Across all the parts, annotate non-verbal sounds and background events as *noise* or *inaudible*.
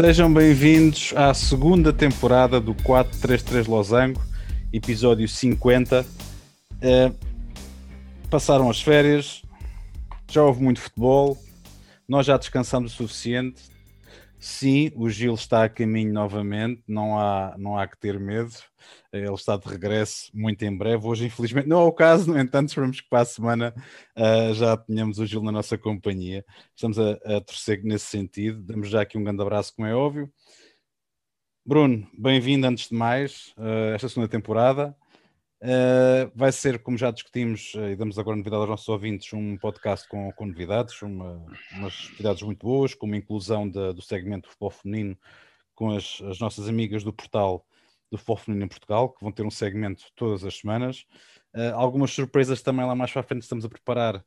Sejam bem-vindos à segunda temporada do 433 Losango, episódio 50. Uh, passaram as férias, já houve muito futebol, nós já descansamos o suficiente. Sim, o Gil está a caminho novamente, não há, não há que ter medo. Ele está de regresso muito em breve. Hoje, infelizmente, não é o caso, no entanto, esperamos que para a semana uh, já tenhamos o Gil na nossa companhia. Estamos a, a torcer nesse sentido. Damos já aqui um grande abraço, como é óbvio. Bruno, bem-vindo antes de mais uh, esta segunda temporada. Uh, vai ser, como já discutimos, uh, e damos agora novidade aos nossos ouvintes, um podcast com, com novidades, uma, umas novidades muito boas, como a inclusão de, do segmento do futebol feminino com as, as, nossas amigas do portal do futebol feminino em Portugal, que vão ter um segmento todas as semanas. Uh, algumas surpresas também lá mais para a frente estamos a preparar,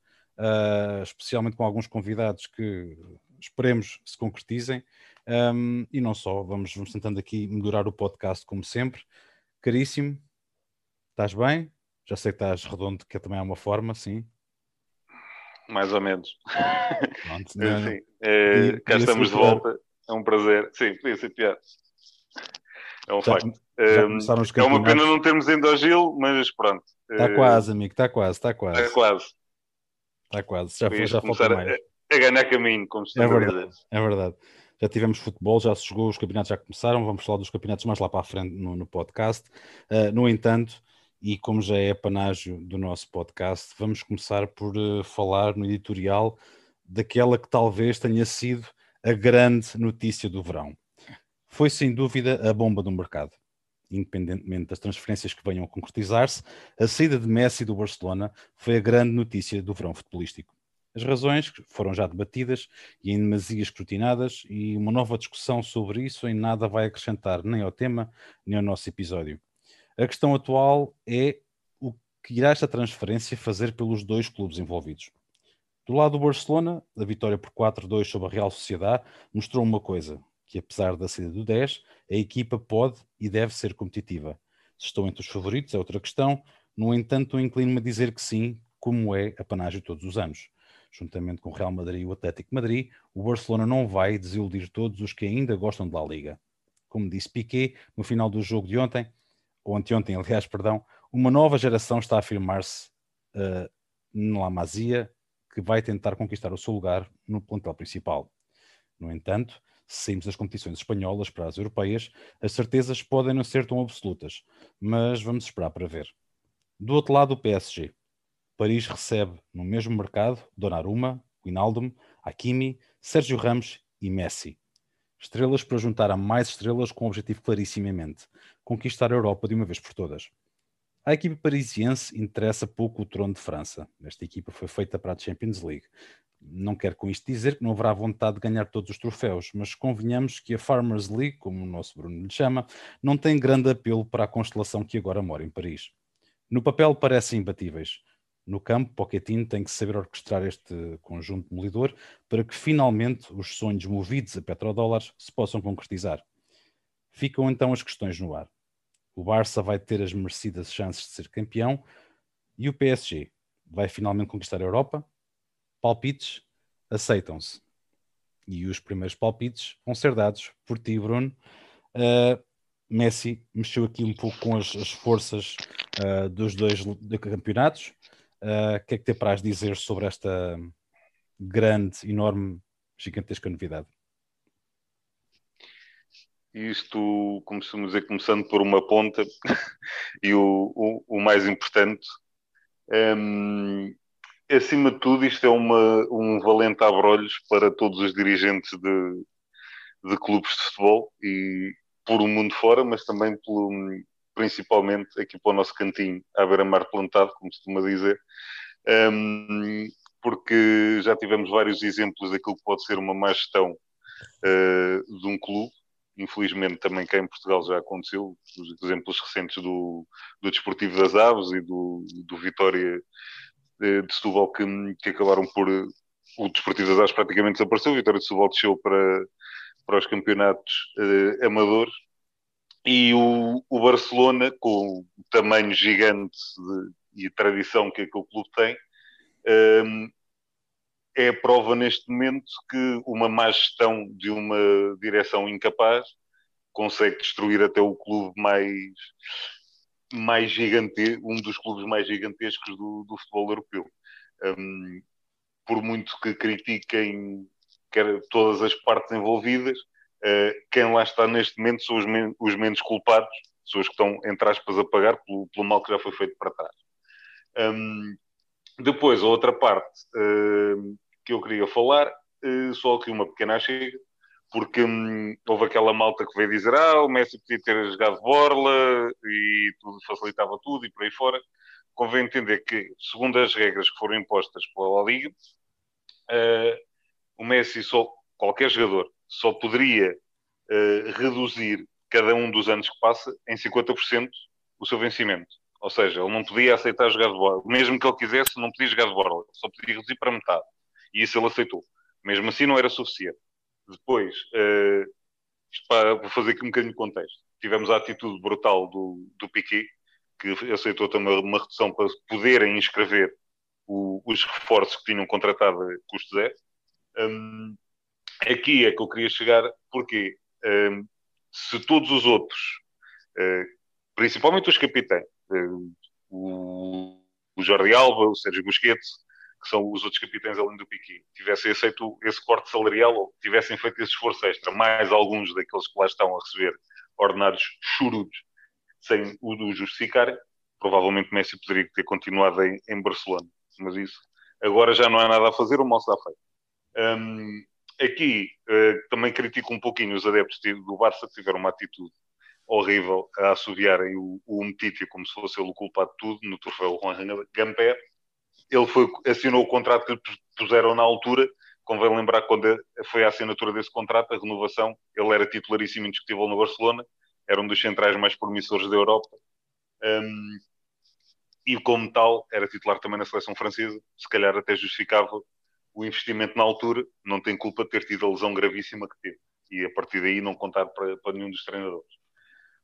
especialmente com alguns convidados que esperemos se concretizem. Um, e não só, vamos, vamos tentando aqui melhorar o podcast como sempre. Caríssimo, Estás bem? Já sei que estás redondo, que também é uma forma, sim. Mais ou menos. Pronto, *laughs* sim, é, cá estamos de volta. É um prazer. Sim, podia ser pior. É um já, facto. Já é uma pena não termos ido ao Gil, mas pronto. Está uh, quase, amigo, está quase, está quase. Está quase. Está quase, já, já falta mais. A, a ganhar caminho, como se é verdade, é verdade. Já tivemos futebol, já se jogou, os campeonatos já começaram. Vamos falar dos campeonatos mais lá para a frente no, no podcast. Uh, no entanto, e como já é panágio do nosso podcast, vamos começar por uh, falar no editorial daquela que talvez tenha sido a grande notícia do verão. Foi sem dúvida a bomba do mercado. Independentemente das transferências que venham a concretizar-se, a saída de Messi do Barcelona foi a grande notícia do verão futebolístico. As razões foram já debatidas e em demasia escrutinadas, e uma nova discussão sobre isso em nada vai acrescentar nem ao tema nem ao nosso episódio. A questão atual é o que irá esta transferência fazer pelos dois clubes envolvidos. Do lado do Barcelona, a vitória por 4-2 sobre a Real Sociedade mostrou uma coisa, que apesar da saída do 10, a equipa pode e deve ser competitiva. Se estão entre os favoritos é outra questão, no entanto inclino-me a dizer que sim, como é a panágio todos os anos. Juntamente com o Real Madrid e o Atlético Madrid, o Barcelona não vai desiludir todos os que ainda gostam da Liga. Como disse Piquet no final do jogo de ontem, ou anteontem, aliás, perdão, uma nova geração está a afirmar-se uh, na Masia, que vai tentar conquistar o seu lugar no plantel principal. No entanto, se saímos das competições espanholas para as europeias, as certezas podem não ser tão absolutas, mas vamos esperar para ver. Do outro lado, o PSG. Paris recebe no mesmo mercado Donnarumma, Wijnaldum, Hakimi, Sérgio Ramos e Messi. Estrelas para juntar a mais estrelas com um objetivo clarissimamente: conquistar a Europa de uma vez por todas. A equipe parisiense interessa pouco o trono de França. Esta equipa foi feita para a Champions League. Não quero com isto dizer que não haverá vontade de ganhar todos os troféus, mas convenhamos que a Farmers League, como o nosso Bruno lhe chama, não tem grande apelo para a constelação que agora mora em Paris. No papel parecem imbatíveis, no campo, Pochettino tem que saber orquestrar este conjunto demolidor para que finalmente os sonhos movidos a petrodólares se possam concretizar. Ficam então as questões no ar. O Barça vai ter as merecidas chances de ser campeão e o PSG vai finalmente conquistar a Europa? Palpites aceitam-se. E os primeiros palpites vão ser dados por ti, Bruno. Uh, Messi mexeu aqui um pouco com as, as forças uh, dos dois campeonatos Uh, o que é que te apraz dizer sobre esta grande, enorme, gigantesca novidade? Isto, como se dizer, começando por uma ponta, *laughs* e o, o, o mais importante, um, acima de tudo, isto é uma, um valente abrolhos para todos os dirigentes de, de clubes de futebol e por o mundo fora, mas também pelo, principalmente aqui para o nosso cantinho, à beira-mar plantado, como se costuma dizer, um, porque já tivemos vários exemplos daquilo que pode ser uma má gestão uh, de um clube. Infelizmente, também cá em Portugal já aconteceu, os exemplos recentes do, do Desportivo das Aves e do, do Vitória de, de Setúbal, que, que acabaram por. O Desportivo das Aves praticamente desapareceu, o Vitória de Setúbal desceu para, para os campeonatos uh, amadores e o, o Barcelona, com o tamanho gigante de, e a tradição que aquele clube tem, um, é a prova neste momento que uma má gestão de uma direção incapaz consegue destruir até o clube mais, mais gigante, um dos clubes mais gigantescos do, do futebol europeu. Um, por muito que critiquem quer, todas as partes envolvidas, quem lá está neste momento são os, men os menos culpados, pessoas que estão, entre aspas, a pagar pelo, pelo mal que já foi feito para trás. Um, depois, a outra parte uh, que eu queria falar, uh, só aqui uma pequena chega, porque hum, houve aquela malta que veio dizer ah, o Messi podia ter jogado borla e tudo facilitava tudo e por aí fora. Convém entender que, segundo as regras que foram impostas pela Liga, uh, o Messi só, qualquer jogador, só poderia uh, reduzir cada um dos anos que passa em 50% o seu vencimento. Ou seja, ele não podia aceitar jogar de borla. Mesmo que ele quisesse, não podia jogar de borla. Só podia reduzir para metade. E isso ele aceitou. Mesmo assim, não era suficiente. Depois, uh, para, fazer aqui um bocadinho de contexto. Tivemos a atitude brutal do, do Piquet, que aceitou também uma redução para poderem inscrever o, os reforços que tinham contratado a custo zero. Um, aqui é que eu queria chegar, porque um, se todos os outros, uh, principalmente os capitães, uh, o, Jordi Alba, o Sérgio Busquets, que são os outros capitães além do Piqui, tivessem aceito esse corte salarial ou tivessem feito esse esforço extra, mais alguns daqueles que lá estão a receber ordenados churudos sem o justificar, provavelmente Messi poderia ter continuado em, em, Barcelona. Mas isso agora já não há nada a fazer, o mal está feito. Um, aqui uh, também critico um pouquinho os adeptos do Barça que tiveram uma atitude horrível a assobiarem o, o como se fosse ele o culpado de tudo no troféu Juan Gamper ele foi, assinou o contrato que puseram na altura. Convém lembrar que quando foi a assinatura desse contrato, a renovação, ele era titularíssimo indiscutível no Barcelona, era um dos centrais mais promissores da Europa. Um, e como tal, era titular também na seleção francesa. Se calhar até justificava o investimento na altura, não tem culpa de ter tido a lesão gravíssima que teve. E a partir daí não contar para, para nenhum dos treinadores.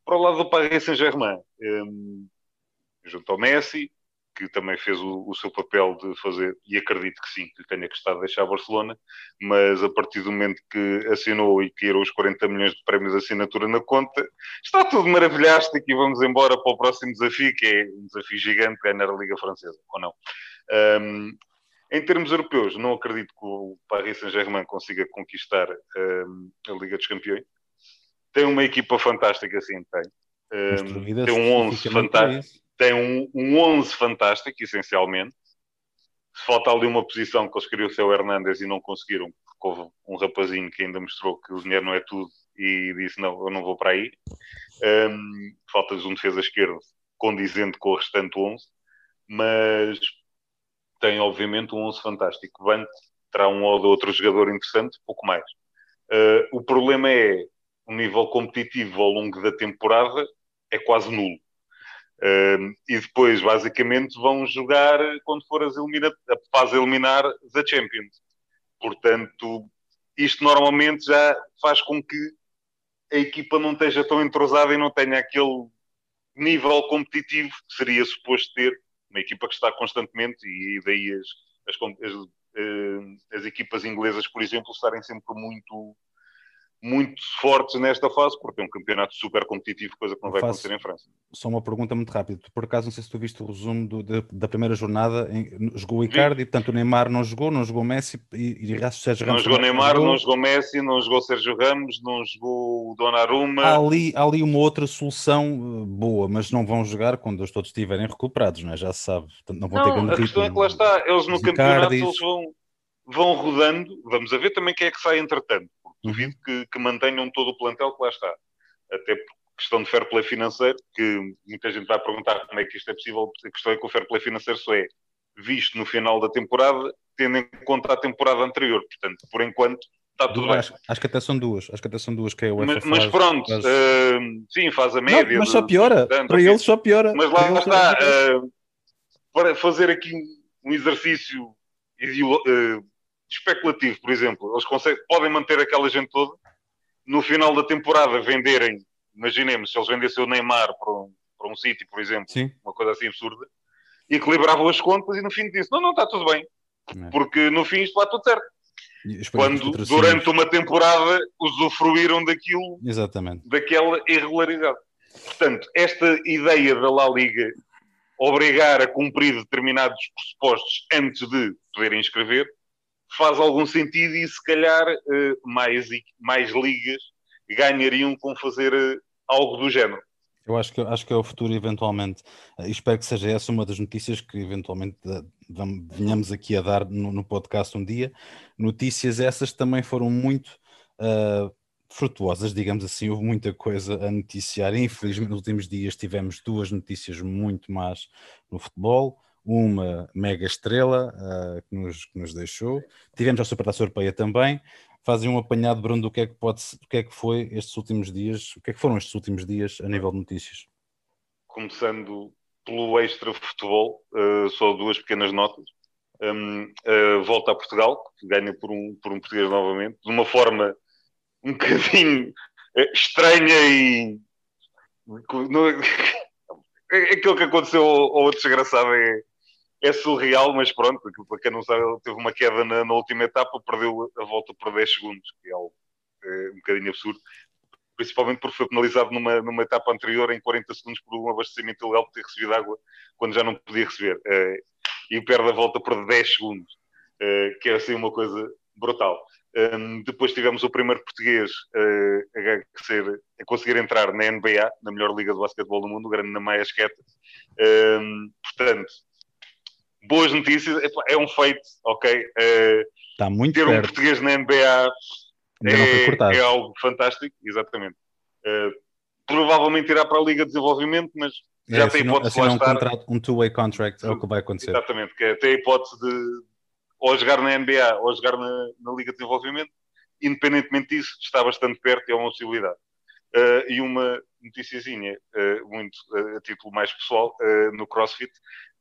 Para o lado do Paris Saint-Germain, um, junto ao Messi, que também fez o, o, seu papel de fazer, e acredito que sim, que tenha que estar a deixar Barcelona, mas a partir do momento que assinou e que os 40 milhões de prémios de assinatura na conta, está tudo maravilhástico e vamos embora para o próximo desafio, que é um desafio gigante, ganhar a Liga Francesa, ou não. Um, em termos europeus, não acredito que o Paris Saint-Germain consiga conquistar um, a Liga dos Campeões. Tem uma equipa fantástica, sim, tem. Um, tem um 11 fantástico tem um, um 11 fantástico, essencialmente. Se falta ali uma posição que eles queriam ser o Hernandes e não conseguiram, porque houve um rapazinho que ainda mostrou que o dinheiro não é tudo e disse: Não, eu não vou para aí. Um, Falta-lhes um defesa esquerdo condizente com o restante 11, mas tem obviamente um 11 fantástico. Vante terá um ou outro jogador interessante, pouco mais. Uh, o problema é o nível competitivo ao longo da temporada é quase nulo. Uh, e depois, basicamente, vão jogar quando for as a fase eliminar da Champions. Portanto, isto normalmente já faz com que a equipa não esteja tão entrosada e não tenha aquele nível competitivo que seria suposto ter uma equipa que está constantemente e daí as, as, as, as, as equipas inglesas, por exemplo, estarem sempre muito muito fortes nesta fase, porque é um campeonato super competitivo, coisa que não vai acontecer em França. Só uma pergunta muito rápida. Por acaso, não sei se tu viste o resumo do, de, da primeira jornada, em, jogou o Icardi, portanto o Neymar não jogou, não jogou Messi e, e Sérgio Ramos. Não jogou Neymar, jogou. não jogou Messi, não jogou Sérgio Ramos, não jogou o Donnarumma. Há ali, há ali uma outra solução eh, boa, mas não vão jogar quando eles todos estiverem recuperados, não é? Já se sabe. Não vão não, ter a questão é que lá está, eles no campeonato eles vão, vão rodando, vamos a ver também quem é que sai entretanto duvido que, que, mantenham todo o plantel que lá está. Até por questão de fair play financeiro, que muita gente vai perguntar como é que isto é possível. A questão é que o fair play financeiro só é visto no final da temporada, tendo em conta a temporada anterior. Portanto, por enquanto, está tudo bem. Acho, que até são duas. Acho que até são duas que é o Mas, mas pronto, faz... uh, sim, faz a média. Não, mas só piora. De, para eles só piora. Mas lá está. Uh, para fazer aqui um exercício uh, especulativo, por exemplo. Eles conseguem, podem manter aquela gente toda, no final da temporada venderem, imaginemos, se eles vendessem o Neymar para um, para um City, por exemplo, Sim. uma coisa assim absurda, equilibravam as contas e no fim disse, não, não, está tudo bem. É. Porque no fim isto vai tudo certo. Quando durante uma temporada usufruíram daquilo, Exatamente. daquela irregularidade. Portanto, esta ideia da La Liga obrigar a cumprir determinados pressupostos antes de poderem inscrever faz algum sentido e se calhar eh, mais, mais ligas ganhariam com fazer eh, algo do género. Eu acho que, acho que é o futuro, eventualmente. Espero que seja essa uma das notícias que, eventualmente, venhamos aqui a dar no, no, podcast um dia. Notícias essas também foram muito uh, frutuosas, digamos assim. Houve muita coisa a noticiar. Infelizmente, nos últimos dias tivemos duas notícias muito más no futebol. Uma mega estrela uh, que, nos, que nos deixou. Tivemos a Supertaça Europeia também fazem um apanhado, Bruno, do que é que pode o que é que foi estes últimos dias, o que é que foram estes últimos dias a nível de notícias? Começando pelo extra futebol, uh, só duas pequenas notas. Um, uh, volta a Portugal, que ganha por um, por um português novamente, de uma forma um *laughs* bocadinho eh, estranha e. *laughs* No... *laughs* Aquilo que aconteceu ao outro desgraçado é, é surreal, mas pronto, para quem não sabe, ele teve uma queda na, na, última etapa, perdeu a volta por 10 segundos, que é algo é, um bocadinho absurdo, principalmente porque foi penalizado numa, numa etapa anterior em 40 segundos por um abastecimento ilegal por ter recebido água quando já não podia receber, é, e perde a volta por 10 segundos, é, que é assim uma coisa brutal. Um, depois tivemos o primeiro português uh, a, ser, a, conseguir entrar na NBA, na melhor liga de basquetebol do mundo, o grande Namaya Esqueta. Um, portanto, boas notícias, é um feito, ok? Está muito ter perto. um português na NBA é, é, algo fantástico, exatamente. Uh, provavelmente irá para a Liga de Desenvolvimento, mas já é, tem hipótese de lá um estar. Contrato, um two-way contract é o que vai acontecer. Exatamente, que é, tem a hipótese de ou jogar na NBA ou jogar na, na Liga de Desenvolvimento. Independentemente disso, está bastante perto e é uma possibilidade. Uh, e uma noticiazinha, uh, muito a título mais pessoal, no CrossFit,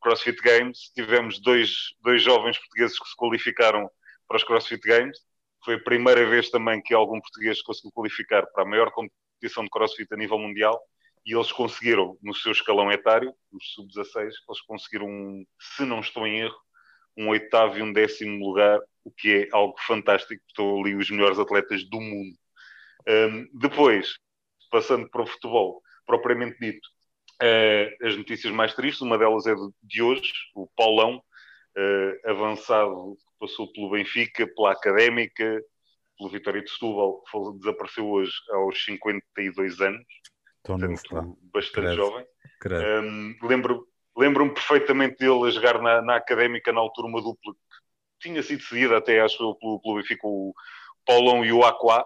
CrossFit Games, tivemos dois, dois jovens portugueses que se qualificaram para os CrossFit Games. Foi a primeira vez também que algum português conseguiu qualificar para a maior competição de CrossFit a nível mundial e eles conseguiram, no seu escalão etário, os sub-16, eles conseguiram, se não estou em erro, um oitavo e um décimo lugar, o que é algo fantástico, estão ali os melhores atletas do mundo. Um, depois, passando para o futebol, propriamente dito, uh, as notícias mais tristes, uma delas é de hoje, o Paulão, uh, avançado, passou pelo Benfica, pela Académica, pelo Vitória de Setúbal, desapareceu hoje aos 52 anos, Tão portanto, bastante jovem. Um, lembro, lembro-me perfeitamente dele a jogar na, na Académica, na altura, uma dupla que tinha sido seguida até, acho eu, pelo, pelo Benfica, o Paulão e o Aquá,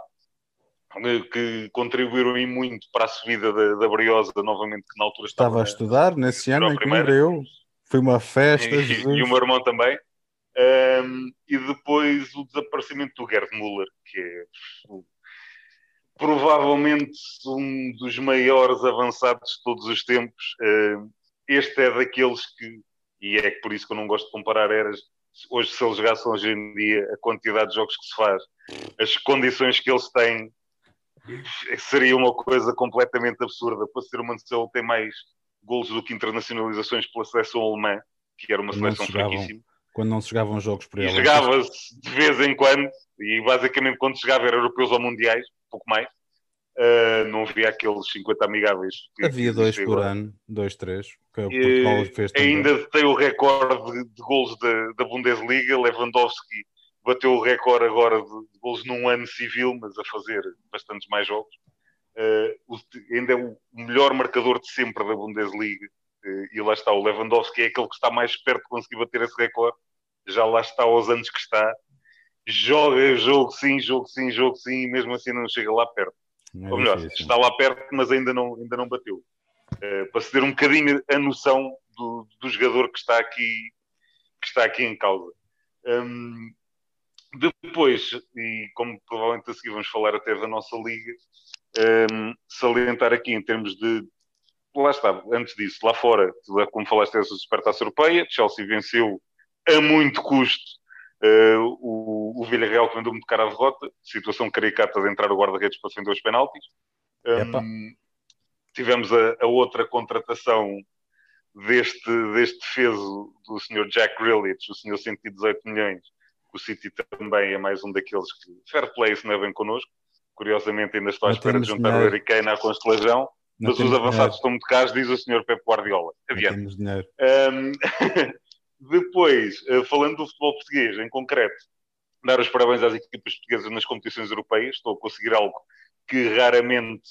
que contribuíram em muito para a subida da, da Briosa, novamente, que na altura estava, estava a estudar nesse ano que eu. Foi uma festa. E, e, o meu irmão também. Um, e depois o desaparecimento do Gerd Müller, que é provavelmente um dos maiores avançados de todos os tempos. Um, este é daqueles que, e é por isso que eu não gosto de comparar eras, hoje se eles jogassem hoje em dia, a quantidade de jogos que se faz, as condições que eles têm, seria uma coisa completamente absurda. Para ser uma nação tem mais gols do que internacionalizações pela seleção alemã, que era uma seleção fraquíssima. Quando não se jogavam jogos por ela. Jogava-se de vez em quando, e basicamente quando se jogava era europeus ou mundiais, pouco mais. Uh, não havia aqueles 50 amigáveis. Havia dois por agora. ano, dois, três. Que Portugal fez ainda tem o recorde de, de gols da, da Bundesliga. Lewandowski bateu o recorde agora de, gols num ano civil, mas a fazer bastantes mais jogos. Uh, o, ainda é o melhor marcador de sempre da Bundesliga. Uh, e lá está o Lewandowski, é aquele que está mais perto de conseguir bater esse recorde. Já lá está aos anos que está. Joga jogo sim, jogo sim, jogo sim, e mesmo assim não chega lá perto. É Ou melhor, difícil. está lá perto, mas ainda não, ainda não bateu. Uh, para se ter um bocadinho a noção do, do jogador que está aqui, que está aqui em causa. Um, depois, e como provavelmente a seguir vamos falar até da nossa liga, um, salientar aqui em termos de. Lá está, antes disso, lá fora, como falaste dessa supertaça europeia, Chelsea venceu a muito custo uh, o, o Villarreal que vendeu muito cara a derrota, situação caricata de entrar o guarda-redes para defender os penaltis. Um, tivemos a, a, outra contratação deste, deste defeso do Sr. Jack Grealish, o Sr. 118 milhões, o City também é mais um daqueles que fair play se não é bem connosco. Curiosamente ainda estou à espera de juntar dinheiro. o Harry Kane à constelação, mas os avançados dinheiro. estão muito caros, diz o Sr. Pep Guardiola. Adiante. Um, *laughs* depois, eh, falando do futebol português em concreto, dar os parabéns às equipas portuguesas nas competições europeias. Estou a conseguir algo que raramente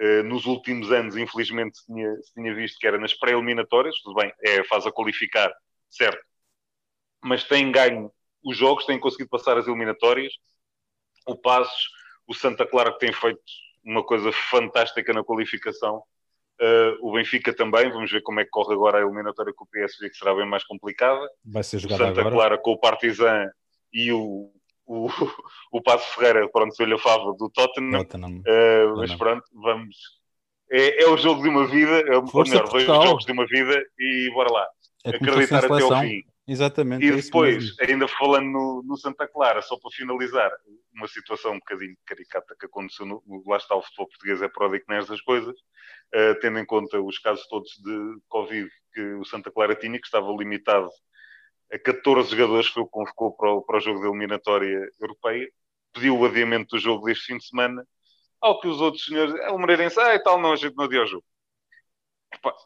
uh, nos últimos anos, infelizmente, se tinha, tinha visto, que era nas pré-eliminatórias. Tudo bem, é a fase a qualificar, certo. Mas têm ganho os jogos, têm conseguido passar as eliminatórias. O Passos, o Santa Clara, que tem feito uma coisa fantástica na qualificação. Uh, o Benfica também, vamos ver como é que corre agora a eliminatória com o PSV, que será bem mais complicada. Vai ser jogada o Santa agora. Clara com o Partizan e o, o, *laughs* o Passo Ferreira, pronto, se lhe a fava do Tottenham. Tottenham. Uh, mas pronto, vamos. É, é, o jogo de uma vida, é, ou melhor, dois jogos de uma vida e bora lá. É Acreditar até ao fim. Exatamente. E é depois, ainda falando no, no, Santa Clara, só para finalizar, uma situação um bocadinho caricata que aconteceu no, lá está o futebol português é pródigo nestas coisas, uh, tendo em conta os casos todos de Covid que o Santa Clara tinha, que estava limitado a 14 jogadores, foi o que convocou para o, para o jogo da eliminatória europeia, pediu o adiamento do jogo deste fim de semana, ao que os outros senhores, é o Moreirense, ah e tal, não, a gente não adia o jogo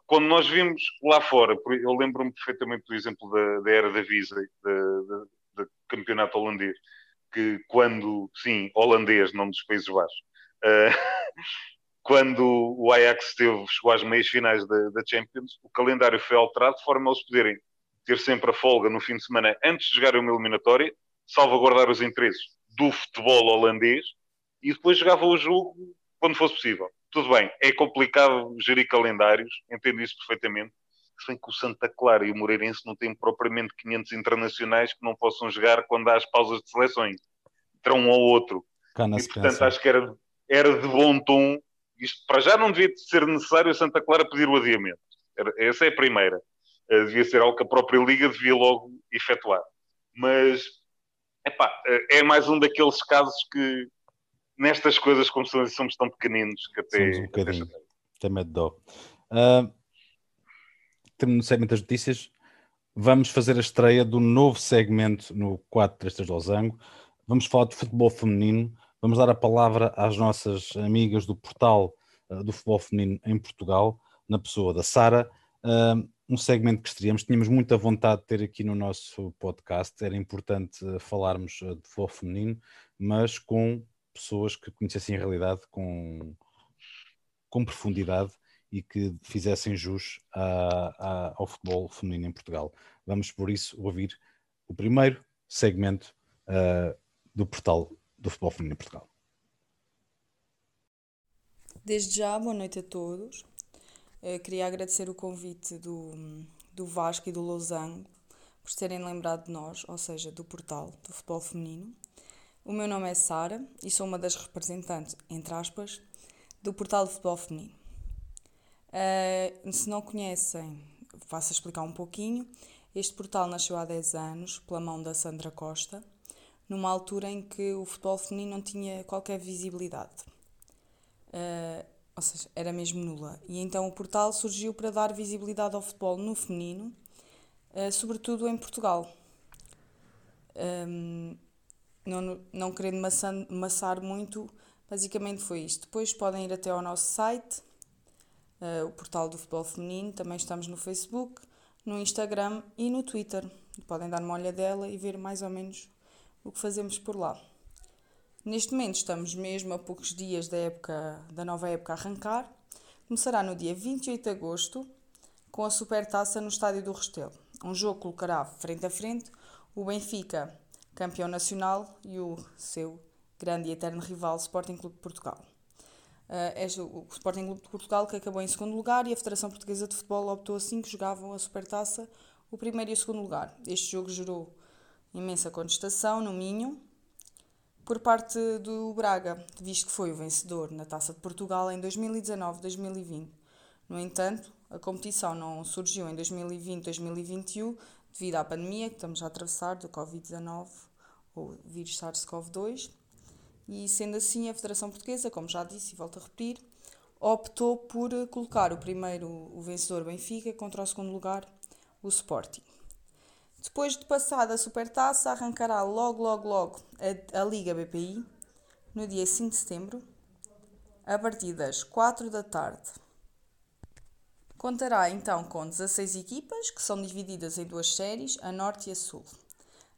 quando nós vimos lá fora, eu lembro-me perfeitamente do exemplo da, da era da Visa, do campeonato holandês, que quando, sim, holandês, não dos Países Baixos, uh, *laughs* quando o Ajax esteve, chegou às meias finais da, da, Champions, o calendário foi alterado de forma a eles poderem ter sempre a folga no fim de semana antes de jogar uma eliminatória, salvaguardar os interesses do futebol holandês e depois jogava o jogo quando fosse possível. Tudo bem, é complicado gerir calendários, entendo isso perfeitamente. Se bem que o Santa Clara e o Moreirense não têm propriamente 500 internacionais que não possam jogar quando há as pausas de seleções. Terão um ou outro. e, portanto, acho que era, era de bom tom. Isto para já não devia ser necessário a Santa Clara pedir o adiamento. Era, essa é a primeira. Uh, devia ser algo que a própria Liga devia logo efetuar. Mas, epá, uh, é mais um daqueles casos que nestas coisas, como somos tão pequeninos, que até. Somos um bocadinho. Até medo de dó. Uh, temos no segmento das notícias. Vamos fazer a estreia do novo segmento no 433 Losango. Vamos falar de futebol feminino. Vamos dar a palavra às nossas amigas do portal uh, do futebol feminino em Portugal, na pessoa da Sara. Uh, um segmento que estreamos, tínhamos muita vontade de ter aqui no nosso podcast. Era importante falarmos de futebol feminino, mas com pessoas que conhecessem a realidade com, com profundidade e que fizessem jus a, a, ao futebol feminino em Portugal. Vamos, por isso, ouvir o primeiro segmento uh, do portal do futebol feminino em Portugal. Desde já, boa noite a todos. Uh, queria agradecer o convite do, do Vasco e do Losango por terem lembrado de nós, ou seja, do portal do futebol feminino. O meu nome é Sara e sou uma das representantes, entre aspas, do portal de futebol feminino. Uh, se não conhecem, faço explicar um pouquinho. Este portal nasceu há 10 anos pela mão da Sandra Costa, numa altura em que o futebol feminino não tinha qualquer visibilidade. Uh, ou seja, era mesmo nula. E então o portal surgiu para dar visibilidade ao futebol no feminino, uh, sobretudo em Portugal. Um, não, não querendo maçar muito, basicamente foi isto. Depois podem ir até ao nosso site, uh, o portal do futebol feminino, também estamos no Facebook, no Instagram e no Twitter. Podem dar uma olhadela e ver mais ou menos o que fazemos por lá. Neste momento estamos mesmo a poucos dias da, época, da nova época a arrancar. Começará no dia 28 de agosto com a Supertaça no Estádio do Restelo. Um jogo colocará frente a frente o Benfica campeão nacional, e o seu grande e eterno rival, Sporting Clube de Portugal. É o Sporting Clube de Portugal que acabou em segundo lugar e a Federação Portuguesa de Futebol optou assim que jogavam a Supertaça o primeiro e o segundo lugar. Este jogo gerou imensa contestação no Minho por parte do Braga, visto que foi o vencedor na Taça de Portugal em 2019-2020. No entanto, a competição não surgiu em 2020-2021 devido à pandemia que estamos a atravessar do Covid-19 ou vírus SARS-CoV-2. E sendo assim, a Federação Portuguesa, como já disse e volto a repetir, optou por colocar o primeiro, o vencedor Benfica, contra o segundo lugar, o Sporting. Depois de passada a Supertaça, arrancará logo, logo, logo a, a Liga BPI, no dia 5 de setembro, a partir das 4 da tarde. Contará então com 16 equipas, que são divididas em duas séries, a Norte e a Sul.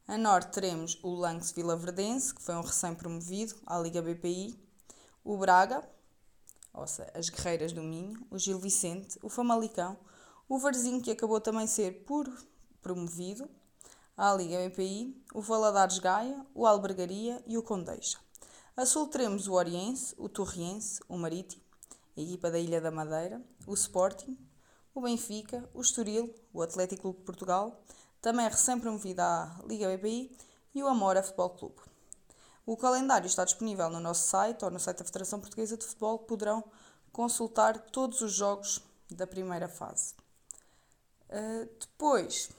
A Norte teremos o Lanx Vila Verdense, que foi um recém-promovido à Liga BPI, o Braga, ou seja, as Guerreiras do Minho, o Gil Vicente, o Famalicão, o Varzinho, que acabou também ser por promovido à Liga BPI, o Valadares Gaia, o Albergaria e o Condeixa. A sul teremos o Oriense, o Torriense, o Marítimo, a equipa da Ilha da Madeira, o Sporting, o Benfica, o Estoril, o Atlético Clube de Portugal, também recém-promovido à Liga BPI, e o Amora Futebol Clube. O calendário está disponível no nosso site ou no site da Federação Portuguesa de Futebol, poderão consultar todos os jogos da primeira fase. Uh, depois,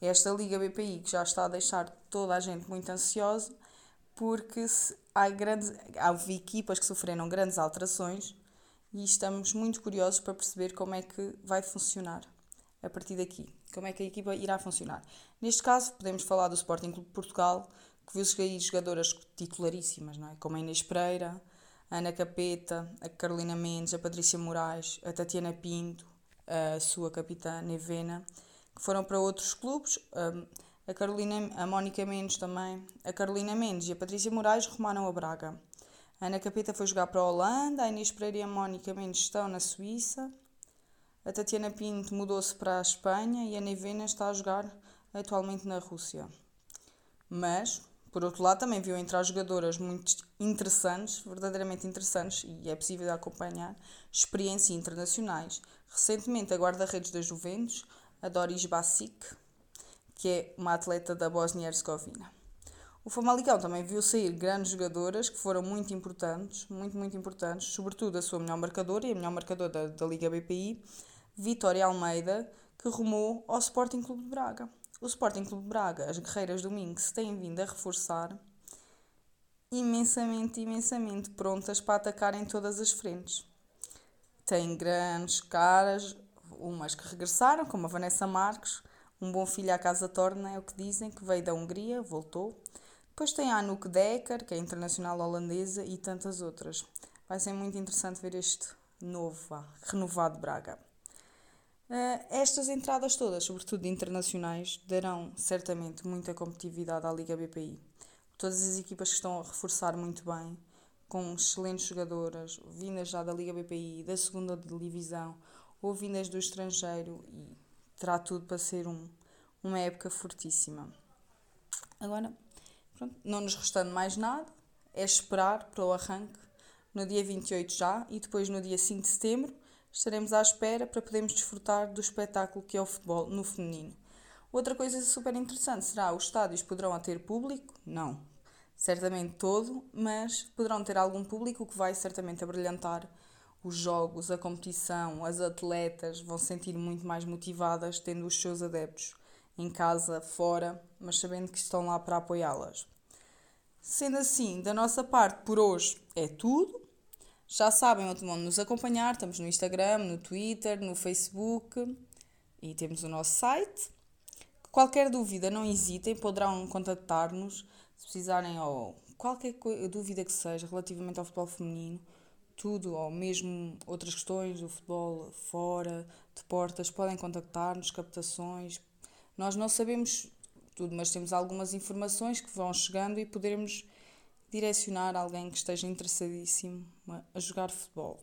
esta Liga BPI que já está a deixar toda a gente muito ansiosa, porque há, grandes, há equipas que sofreram grandes alterações e estamos muito curiosos para perceber como é que vai funcionar a partir daqui. Como é que a equipa irá funcionar. Neste caso, podemos falar do Sporting Clube de Portugal, que viu sair jogadoras titularíssimas, não é? como a Inês Pereira, a Ana Capeta, a Carolina Mendes, a Patrícia Moraes, a Tatiana Pinto, a sua capitã Nevena, que foram para outros clubes. A Carolina, a Mónica Mendes também. A Carolina Mendes e a Patrícia Moraes rumaram a Braga. Ana Capeta foi jogar para a Holanda, a Inês Pereira e a Mónica Mendes estão na Suíça. A Tatiana Pinto mudou-se para a Espanha e a Nevena está a jogar atualmente na Rússia. Mas, por outro lado, também viu entrar jogadoras muito interessantes, verdadeiramente interessantes, e é possível acompanhar, experiências internacionais. Recentemente, a guarda-redes da Juventus a Doris Basic, que é uma atleta da Bósnia-Herzegovina. O Famalicão também viu sair grandes jogadoras que foram muito importantes, muito, muito importantes, sobretudo a sua melhor marcadora e a melhor marcadora da, da Liga BPI, Vitória Almeida, que rumou ao Sporting Clube de Braga. O Sporting Clube de Braga, as guerreiras do Minho, se têm vindo a reforçar imensamente, imensamente prontas para atacar em todas as frentes. Têm grandes caras, umas que regressaram, como a Vanessa Marques, um bom filho à casa torna, é o que dizem, que veio da Hungria, voltou. Depois tem a Anouk Decker, que é internacional holandesa, e tantas outras. Vai ser muito interessante ver este novo, renovado Braga. Uh, estas entradas todas, sobretudo internacionais, darão certamente muita competitividade à Liga BPI. Todas as equipas que estão a reforçar muito bem, com excelentes jogadoras, vindas já da Liga BPI, da segunda divisão, ou vindas do estrangeiro e terá tudo para ser um, uma época fortíssima. Agora, pronto, não nos restando mais nada, é esperar para o arranque no dia 28 já e depois no dia 5 de setembro estaremos à espera para podermos desfrutar do espetáculo que é o futebol no feminino. Outra coisa super interessante será os estádios poderão ter público? Não, certamente todo, mas poderão ter algum público que vai certamente abrilhantar os jogos, a competição, as atletas vão se sentir muito mais motivadas tendo os seus adeptos em casa, fora, mas sabendo que estão lá para apoiá-las. Sendo assim, da nossa parte por hoje é tudo. Já sabem onde vão nos acompanhar, estamos no Instagram, no Twitter, no Facebook e temos o nosso site. Qualquer dúvida, não hesitem, poderão contactar-nos se precisarem ou qualquer dúvida que seja relativamente ao futebol feminino tudo, ou mesmo outras questões do futebol fora, de portas, podem contactar-nos, captações. Nós não sabemos tudo, mas temos algumas informações que vão chegando e podermos direcionar alguém que esteja interessadíssimo a jogar futebol.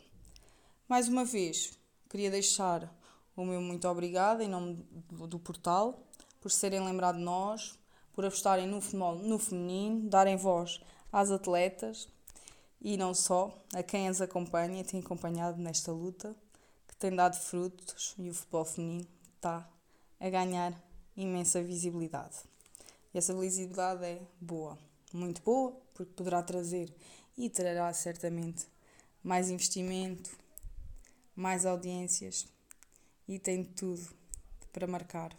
Mais uma vez, queria deixar o meu muito obrigado em nome do portal, por serem lembrado de nós, por apostarem no futebol no feminino, darem voz às atletas e não só, a quem as acompanha e tem acompanhado nesta luta, que tem dado frutos e o futebol feminino está a ganhar imensa visibilidade. E essa visibilidade é boa, muito boa, porque poderá trazer e trará certamente mais investimento, mais audiências e tem tudo para marcar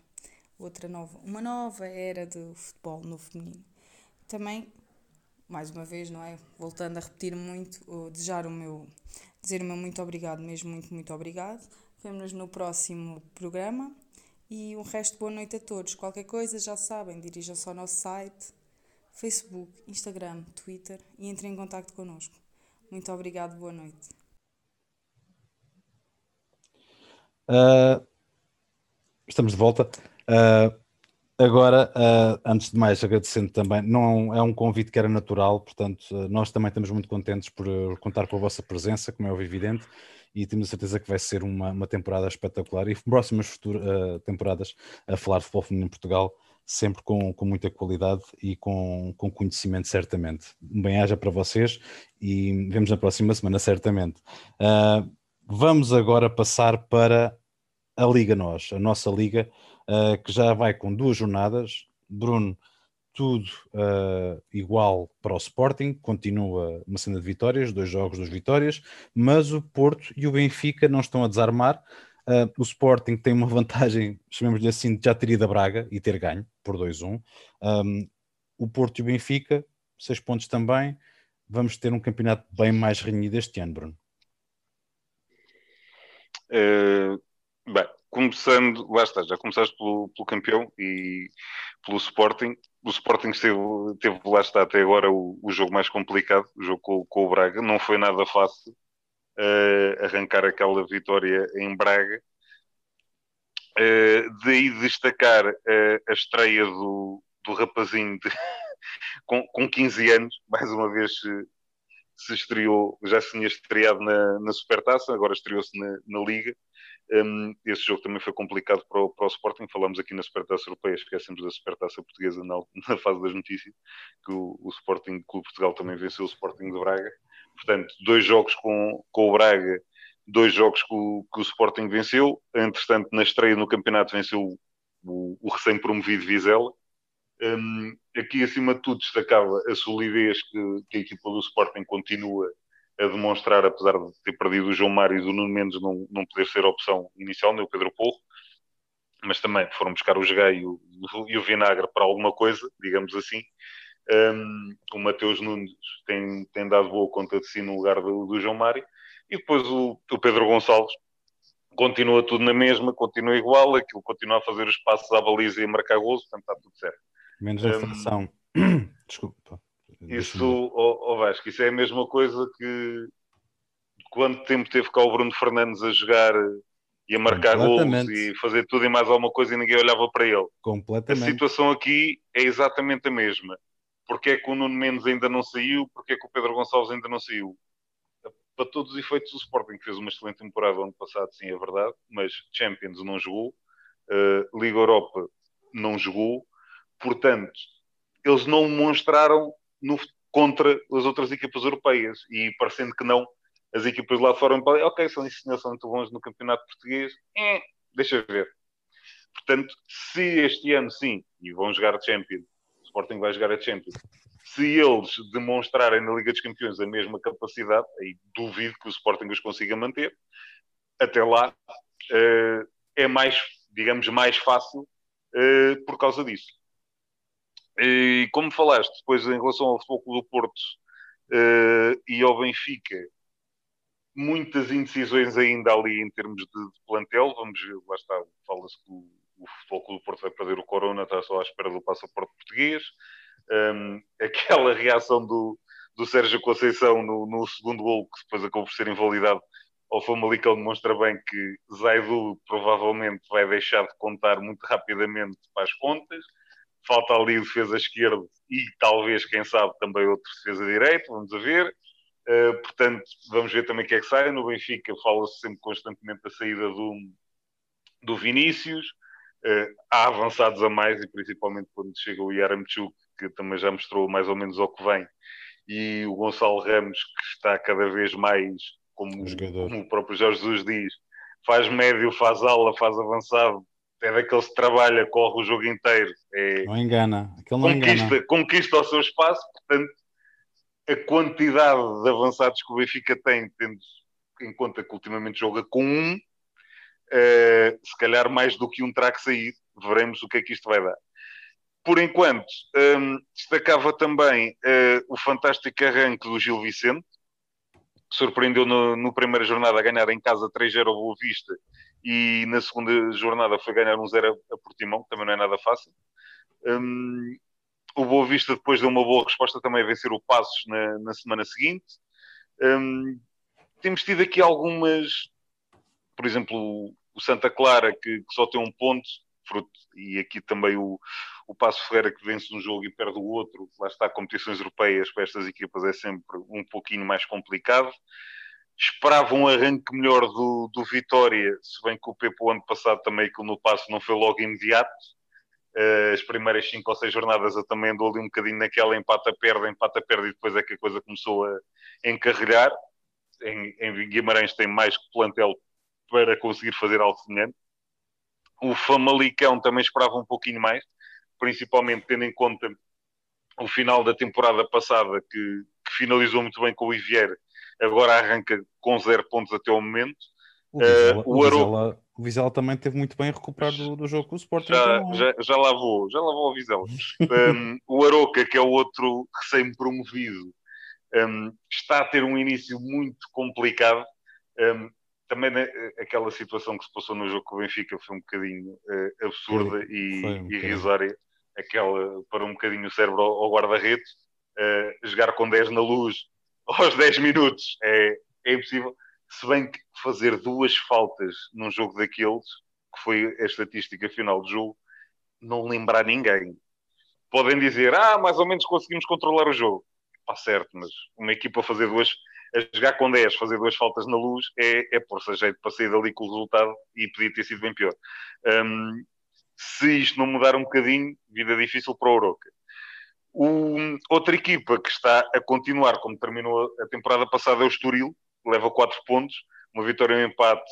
outra nova, uma nova era do futebol no feminino. Também mais uma vez, não é? Voltando a repetir muito, desejar o meu, dizer o meu muito obrigado, mesmo muito, muito obrigado. Vemo-nos no próximo programa e o resto, boa noite a todos. Qualquer coisa, já sabem, dirijam-se ao nosso site, Facebook, Instagram, Twitter e entrem em contato connosco. Muito obrigado, boa noite. Uh, estamos de volta. Uh, agora, uh, antes de mais, agradecendo também, não é um convite que era natural, portanto, nós também estamos muito contentes por contar com a vossa presença, como é evidente, e temos a certeza que vai ser uma, uma temporada espetacular e próximas futuras, temporadas a falar de futebol feminino em Portugal sempre com, com muita qualidade e com, com conhecimento, certamente. Bem-aja para vocês e vemos na próxima semana, certamente. Uh, vamos agora passar para a Liga Nós, a nossa Liga, uh, que já vai com duas jornadas. Bruno, tudo uh, igual para o Sporting, continua uma cena de vitórias, dois jogos, duas vitórias, mas o Porto e o Benfica não estão a desarmar. Uh, o Sporting tem uma *laughs* vantagem, chamemos-lhe assim, de já ter ido a Braga e ter ganho por 2-1. Um, o Porto e o Benfica, seis pontos também. Vamos ter um campeonato bem mais renhido este ano, Bruno. Uh, bem, começando, lá está, já começaste pelo, pelo, campeão e pelo Sporting. O Sporting esteve, teve, lá está, até agora o, o jogo mais complicado, o jogo com, com, o Braga. Não foi nada fácil uh, arrancar aquela vitória em Braga. Uh, daí destacar uh, a estreia do, do rapazinho de, *laughs* com, com 15 anos, mais uma vez se, se estreou, já se tinha estreado na, na Supertaça, agora estreou-se na, na Liga. Um, esse jogo também foi complicado para o, para o Sporting. Falamos aqui na Supertaça Europeia, esquecemos da Supertaça Portuguesa na, *laughs* na fase das notícias, que o, o Sporting Clube Portugal também venceu o Sporting de Braga. Portanto, dois jogos com, com o Braga, dois jogos que o, que o Sporting venceu. Entretanto, na estreia no campeonato, venceu o, o recém-promovido Vizela. Um, aqui, acima de tudo, destacava a solidez que, que, a equipa do Sporting continua a demonstrar, apesar de ter perdido o João Mário e o Nuno Mendes não, não poder ser a opção inicial, nem o Pedro Porro, mas também foram buscar o Jogai e o, e o Vinagre para alguma coisa, digamos assim. Um, o Mateus Nunes tem, tem dado boa conta de si no lugar do, do João Mário. E depois o, o, Pedro Gonçalves continua tudo na mesma, continua igual, aquilo continua a fazer os passos à baliza e a marcar gozo, portanto está tudo certo. Menos a. Um, *clears throat* Desculpa. Isso, oh, oh Vasco, isso é a mesma coisa que quanto tempo teve cá o Bruno Fernandes a jogar e a marcar gols e fazer tudo e mais alguma coisa e ninguém olhava para ele. Completamente. A situação aqui é exatamente a mesma porque é que o Nuno Mendes ainda não saiu, porque é que o Pedro Gonçalves ainda não saiu. Para todos os efeitos, o Sporting fez uma excelente temporada ano passado, sim, é verdade, mas Champions não jogou, uh, Liga Europa não jogou, portanto, eles não mostraram no, contra as outras equipas europeias e parecendo que não, as equipas lá foram para ok, são, são muito bons no campeonato português, eh, deixa ver. Portanto, se este ano sim, e vão jogar Champions, Sporting vai jogar a Champions. Se eles demonstrarem na Liga dos Campeões a mesma capacidade, aí duvido que o Sporting os consiga manter. Até lá uh, é mais, digamos, mais fácil uh, por causa disso. E como falaste, depois em relação ao Futebol do Porto uh, e ao Benfica, muitas indecisões ainda ali em termos de, de plantel. Vamos ver, lá está, fala-se que o o Futebol do Porto vai perder o Corona, está só à espera do passaporte português. Um, *laughs* aquela reação do, do Sérgio Conceição no, no segundo gol, que depois acabou por ser invalidado ao Famalicão, demonstra bem que Zaidu provavelmente vai deixar de contar muito rapidamente para as contas. Falta ali o defesa esquerdo e talvez, quem sabe, também outro defesa direito, vamos a ver. Uh, portanto, vamos ver também o que é que sai. No Benfica fala-se sempre constantemente da saída do, do Vinícius. Uh, há avançados a mais, e principalmente quando chega o Yaramchuk, que também já mostrou mais ou menos ao que vem, e o Gonçalo Ramos, que está cada vez mais, como, como o próprio Jorge Jesus diz, faz médio, faz ala, faz avançado, é daqueles que trabalha, corre o jogo inteiro. É, não engana. Aquele não conquista, engana. conquista o seu espaço, portanto, a quantidade de avançados que o Benfica tem, tendo em conta que ultimamente joga com um, Uh, se calhar mais do que um terá que sair, veremos o que é que isto vai dar. por enquanto, um, destacava também uh, o fantástico arranque do Gil Vicente, surpreendeu no, no primeira jornada a ganhar em casa 3-0 ao Boa Vista e na segunda jornada foi ganhar um 0 a Portimão, que também não é nada fácil. Um, o Boa Vista depois deu uma boa resposta também a vencer o Passos na, na semana seguinte. Um, temos tido aqui algumas, por exemplo, o Santa Clara, que, que só tem um ponto, fruto, e aqui também o, o Passo Ferreira que vence um jogo e perde o outro, lá está, competições europeias para estas equipas é sempre um pouquinho mais complicado. Esperava um arranque melhor do, do Vitória, se bem que o Pepo ano passado também aquilo no passo não foi logo imediato. Uh, as primeiras cinco ou seis jornadas eu também andou ali um bocadinho naquela empata-perde, empata-perde e depois é que a coisa começou a encarrilhar. Em, em Guimarães tem mais que plantel para conseguir fazer algo semelhante. O Famalicão também esperava um pouquinho mais, principalmente tendo em conta o final da temporada passada, que, que finalizou muito bem com o Ivier, agora arranca com zero pontos até o momento. O Vizela, uh, o, o, Vizela, o Vizela também teve muito bem recuperado do, do jogo com o Sporting. Já, então... já, já lá vou, já lá vou ao Vizela. *laughs* um, o Aroca, que é o outro recém-promovido, um, está a ter um início muito complicado. Um, também né, aquela situação que se passou no jogo com o Benfica foi um bocadinho uh, absurda foi, e foi irrisória. Aquela para um bocadinho o cérebro ao, ao guarda-redes, uh, jogar com 10 na luz aos 10 minutos é, é impossível. Se bem que fazer duas faltas num jogo daqueles, que foi a estatística final do jogo, não lembrar ninguém. Podem dizer, ah, mais ou menos conseguimos controlar o jogo. Está certo, mas uma equipa fazer duas a jogar com 10, fazer duas faltas na luz, é, é por-se jeito para sair dali com o resultado e podia ter sido bem pior. Um, se isto não mudar um bocadinho, vida difícil para o Oroca. Outra equipa que está a continuar, como terminou a temporada passada, é o Estoril, leva 4 pontos, uma vitória e um empate.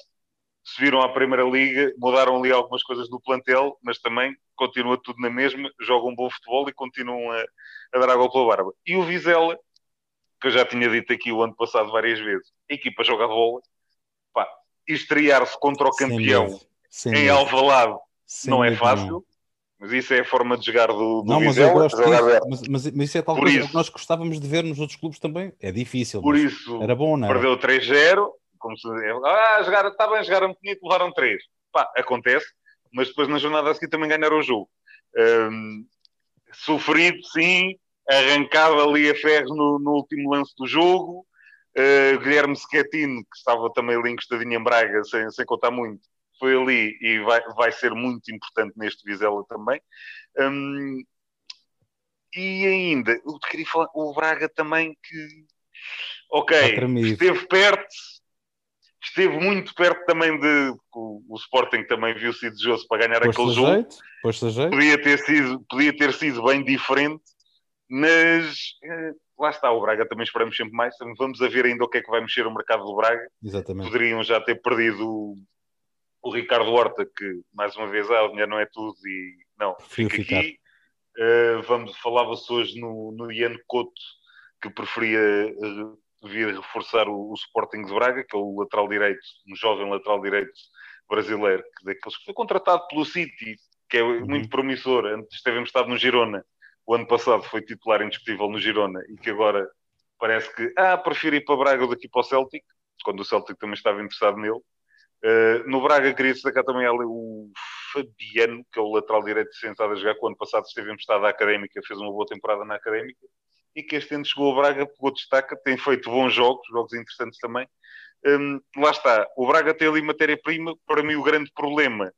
Subiram à Primeira Liga, mudaram ali algumas coisas no plantel, mas também continua tudo na mesma, jogam um bom futebol e continuam a, a dar água pela barba. E o Vizela, que eu já tinha dito aqui o ano passado várias vezes, a equipa joga a bola, pá, estrear-se contra o campeão Sem em Alvalade não é fácil, mas isso é a forma de jogar do, do Não, mas Vizela, eu gosto disso, mas, mas, mas, isso é tal Por coisa isso, que nós gostávamos de ver nos outros clubes também, é difícil, Por isso, era bom, não é? Perdeu 3-0, como se ah, jogaram, está bem, jogaram bonito, levaram 3. Pá, acontece, mas depois na jornada a seguir também ganharam o jogo. Um, sofrido, sim, arrancado ali a ferro no, no último lance do jogo. Uh, Guilherme Schettino, que estava também ali encostadinho em Braga, sem, sem contar muito, foi ali e vai, vai ser muito importante neste Vizela também. Um, e ainda, eu queria falar, o Braga também que, ok, esteve perto, esteve muito perto também de. O, o Sporting também viu-se desejoso para ganhar aquele jogo. Jeito, podia, ter sido, podia ter sido bem diferente, mas eh, lá está, o Braga também esperamos sempre mais. Vamos a ver ainda o que é que vai mexer o mercado do Braga. Exatamente. Poderiam já ter perdido o, Ricardo Horta, que mais uma vez, ah, o dinheiro não é tudo e não, fica ficar. aqui. Uh, vamos, falava-se hoje no, no Ian Couto que preferia uh, vir reforçar o, o, Sporting de Braga, que é o lateral direito, um jovem lateral direito brasileiro, que, daqueles que foi contratado pelo City, que é uhum. muito promissor. Antes teve estado no Girona o ano passado foi titular indiscutível no Girona e que agora parece que, ah, prefiro ir para Braga do que para o Celtic, quando o Celtic também estava interessado nele. Uh, no Braga queria destacar também ali o Fabiano, que é o lateral direito sentado a jogar, que o ano passado esteve emprestado à Académica, fez uma boa temporada na Académica, e que este ano chegou ao Braga, pegou destaca, tem feito bons jogos, jogos interessantes também. Um, lá está, o Braga tem ali matéria-prima, para mim o grande problema,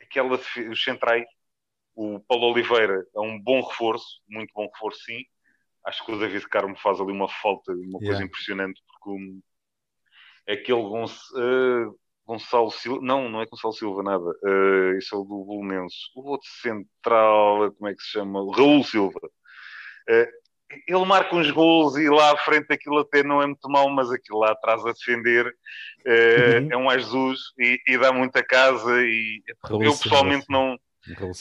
aquela, os centrais, o Paulo Oliveira é um bom reforço, muito bom reforço, sim. Acho que o David Carmo faz ali uma falta, uma yeah. coisa impressionante, porque um, é aquele Gonç, uh, Gonçalo Silva, não, não é Gonçalo Silva, nada, uh, isso é o do Bolonenses. O outro central, como é que se chama? Raul Silva. Uh, ele marca uns gols e lá à frente aquilo até não é muito mal, mas aquilo lá atrás a defender uh, uhum. é um Jesus e, e, dá muita casa e Raul eu pessoalmente não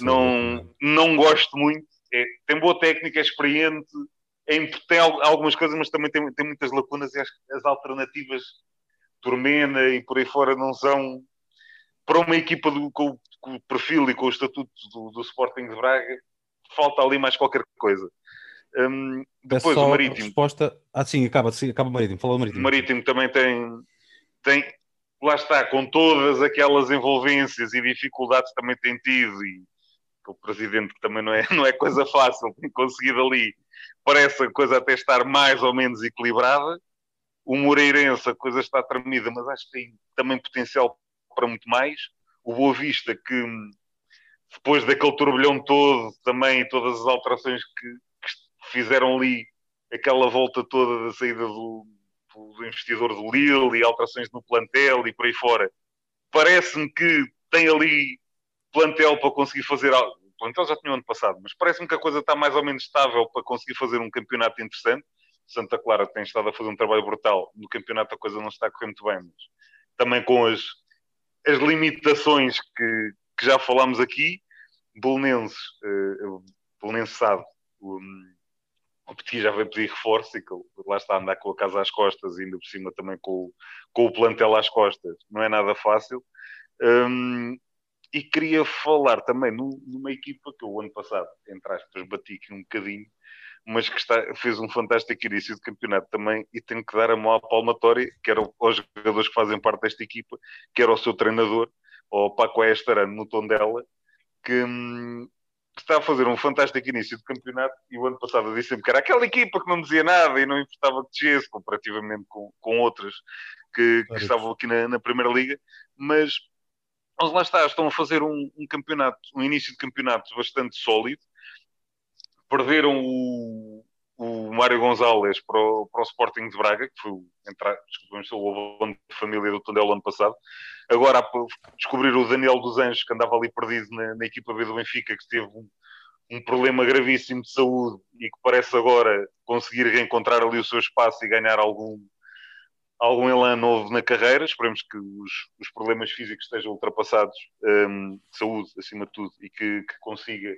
não, não gosto muito. É, tem boa técnica, é experiente, é, tem algumas coisas, mas também tem, tem muitas lacunas e as, as alternativas Turmena e por aí fora não são para uma equipa do, com, com, o perfil e com o estatuto do, do Sporting de Braga falta ali mais qualquer coisa. Um, depois é o Marítimo. Resposta. Ah, sim, acaba, sim, acaba o Marítimo. Fala do Marítimo. O Marítimo também tem, tem. Lá está, com todas aquelas envolvências e dificuldades que também tem tido, e o presidente que também não é, *laughs* não é coisa fácil, tem conseguido ali. Parece a coisa até estar mais ou menos equilibrada. O Moreirense, a coisa está tremida, mas acho que tem também potencial para muito mais. O Boa Vista, que depois daquele turbilhão todo, também todas as alterações que, que fizeram ali, aquela volta toda da saída do, do investidor do Lille e alterações no plantel e por aí fora, parece-me que tem ali plantel para conseguir fazer algo. O plantel já tinha ano passado, mas parece-me que a coisa está mais ou menos estável para conseguir fazer um campeonato interessante. Santa Clara tem estado a fazer um trabalho brutal. No campeonato a coisa não está a correr muito bem, mas também com as, as limitações que, que já falámos aqui, Bolonenses, uh, Bolonense sabe, o, o Petit já veio pedir reforço e que lá está a andar com a casa às costas e ainda por cima também com, com o plantel às costas, não é nada fácil. Um, e queria falar também numa equipa que o ano passado, entre aspas, bati aqui um bocadinho, mas que está, fez um fantástico início de campeonato também e tenho que dar a mão à palmatória, quer aos jogadores que fazem parte desta equipa, quer ao seu treinador, ao Paco Estarano no tom dela, que, hum, que, está a fazer um fantástico início de campeonato e o ano passado eu disse sempre que era aquela equipa que não dizia nada e não importava que descesse comparativamente com, com outras que, que estavam aqui na, na, Primeira Liga, mas mas lá está, estão a fazer um, um, campeonato, um início de campeonato bastante sólido. Perderam o, o Mário Gonzalez para o, para o Sporting de Braga, que foi entrar, desculpem, o avô de família do Tondela ano passado. Agora descobrir o Daniel dos Anjos, que andava ali perdido na, na equipa B do Benfica, que teve um, um, problema gravíssimo de saúde e que parece agora conseguir reencontrar ali o seu espaço e ganhar algum, algum elan novo na carreira. Esperemos que os, os problemas físicos estejam ultrapassados, um, de saúde acima de tudo, e que, que, consiga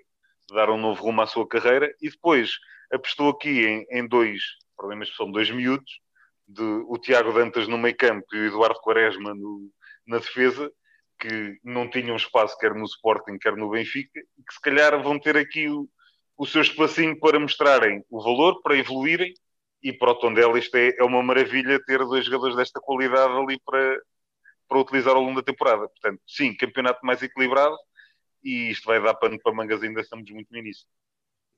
dar um novo rumo à sua carreira. E depois apostou aqui em, em dois problemas que são dois miúdos, de, o Tiago Dantas no meio campo e o Eduardo Quaresma no, na defesa, que não tinham espaço quer no Sporting, quer no Benfica, e que se calhar vão ter aqui o, o seu espacinho para mostrarem o valor, para evoluírem e para o Tondela isto é, é uma maravilha ter dois jogadores desta qualidade ali para, para utilizar ao longo da temporada. Portanto, sim, campeonato mais equilibrado e isto vai dar pano para mangas, ainda estamos muito no início.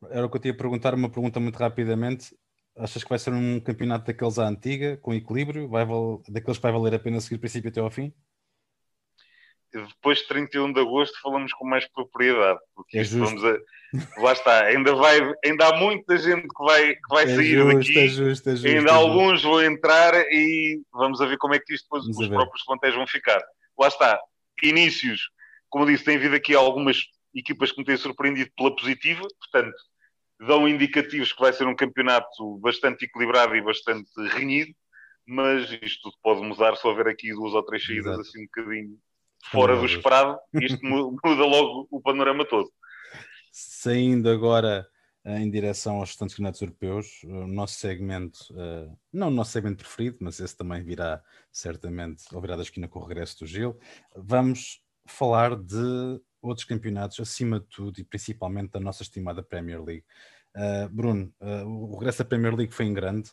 Era o que eu te ia perguntar, uma pergunta muito rapidamente. Achas que vai ser um campeonato daqueles à antiga, com equilíbrio? Vai daqueles que vai valer a pena seguir princípio até ao fim? depois de 31 de agosto falamos com mais propriedade, porque é vamos a, lá está, ainda, vai, ainda há muita gente que vai, que vai é sair justo, daqui, é justo, é justo, ainda é alguns vão entrar e vamos a ver como é que isto depois vamos os próprios plantéis vão ficar. Lá está, inícios, como disse, tem havido aqui algumas equipas que me têm surpreendido pela positiva, portanto, dão indicativos que vai ser um campeonato bastante equilibrado e bastante renhido, mas isto tudo pode mudar se houver aqui duas ou três saídas Exato. assim um bocadinho fora do esperado, isto *laughs* muda logo o panorama todo. Saindo agora eh, em direção aos restantes campeonatos europeus, o nosso segmento, eh, não o nosso segmento preferido, mas esse também virá certamente ao virar da esquina com o regresso do Gil, vamos falar de outros campeonatos, acima de tudo e principalmente da nossa estimada Premier League. Uh, Bruno, uh, o regresso da Premier League foi em grande.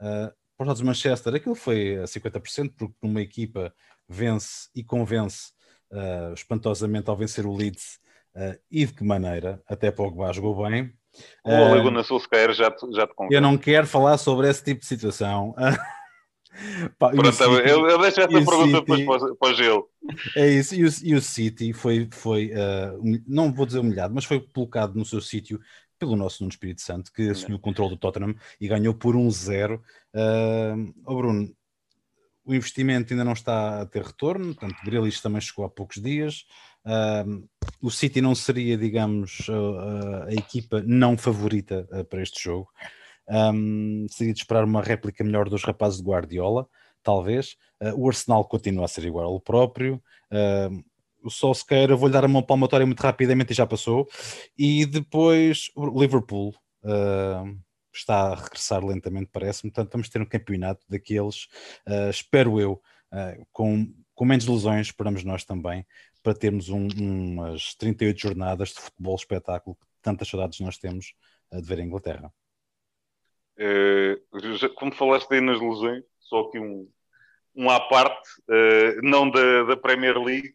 Uh, para os lados de Manchester, aquilo foi a 50%, porque uma equipa vence e convence uh, espantosamente ao vencer o Leeds uh, e de que maneira, até Pogba jogou bem. O uh, Ole Gunnar Solskjaer já te, já te Eu não quero falar sobre esse tipo de situação. *laughs* Pá, Pronto, eu, eu deixo essa pergunta City, depois para, para o Gil. É isso, e o, e o City foi, foi uh, não vou dizer humilhado, mas foi colocado no seu sítio pelo nosso Nuno Espírito Santo, que assumiu o controle do Tottenham e ganhou por 1-0. Uh, oh Bruno, o investimento ainda não está a ter retorno, portanto, Grealish também chegou há poucos dias. Uh, o City não seria, digamos, a, a equipa não favorita para este jogo. Um, seria de esperar uma réplica melhor dos rapazes de Guardiola, talvez. Uh, o Arsenal continua a ser igual ao próprio. o Solskjaer, vou-lhe dar a mão palmatória muito rapidamente e já passou. E depois o Liverpool. Uh, está a regressar lentamente, parece-me. Portanto, vamos ter um campeonato daqueles, uh, espero eu, uh, com, com menos lesões, esperamos nós também, para termos um, umas 38 jornadas de futebol espetáculo que tantas saudades nós temos de ver a Inglaterra. Uh, como falaste aí nas lesões, só aqui um, um à parte, uh, não da, da Premier League,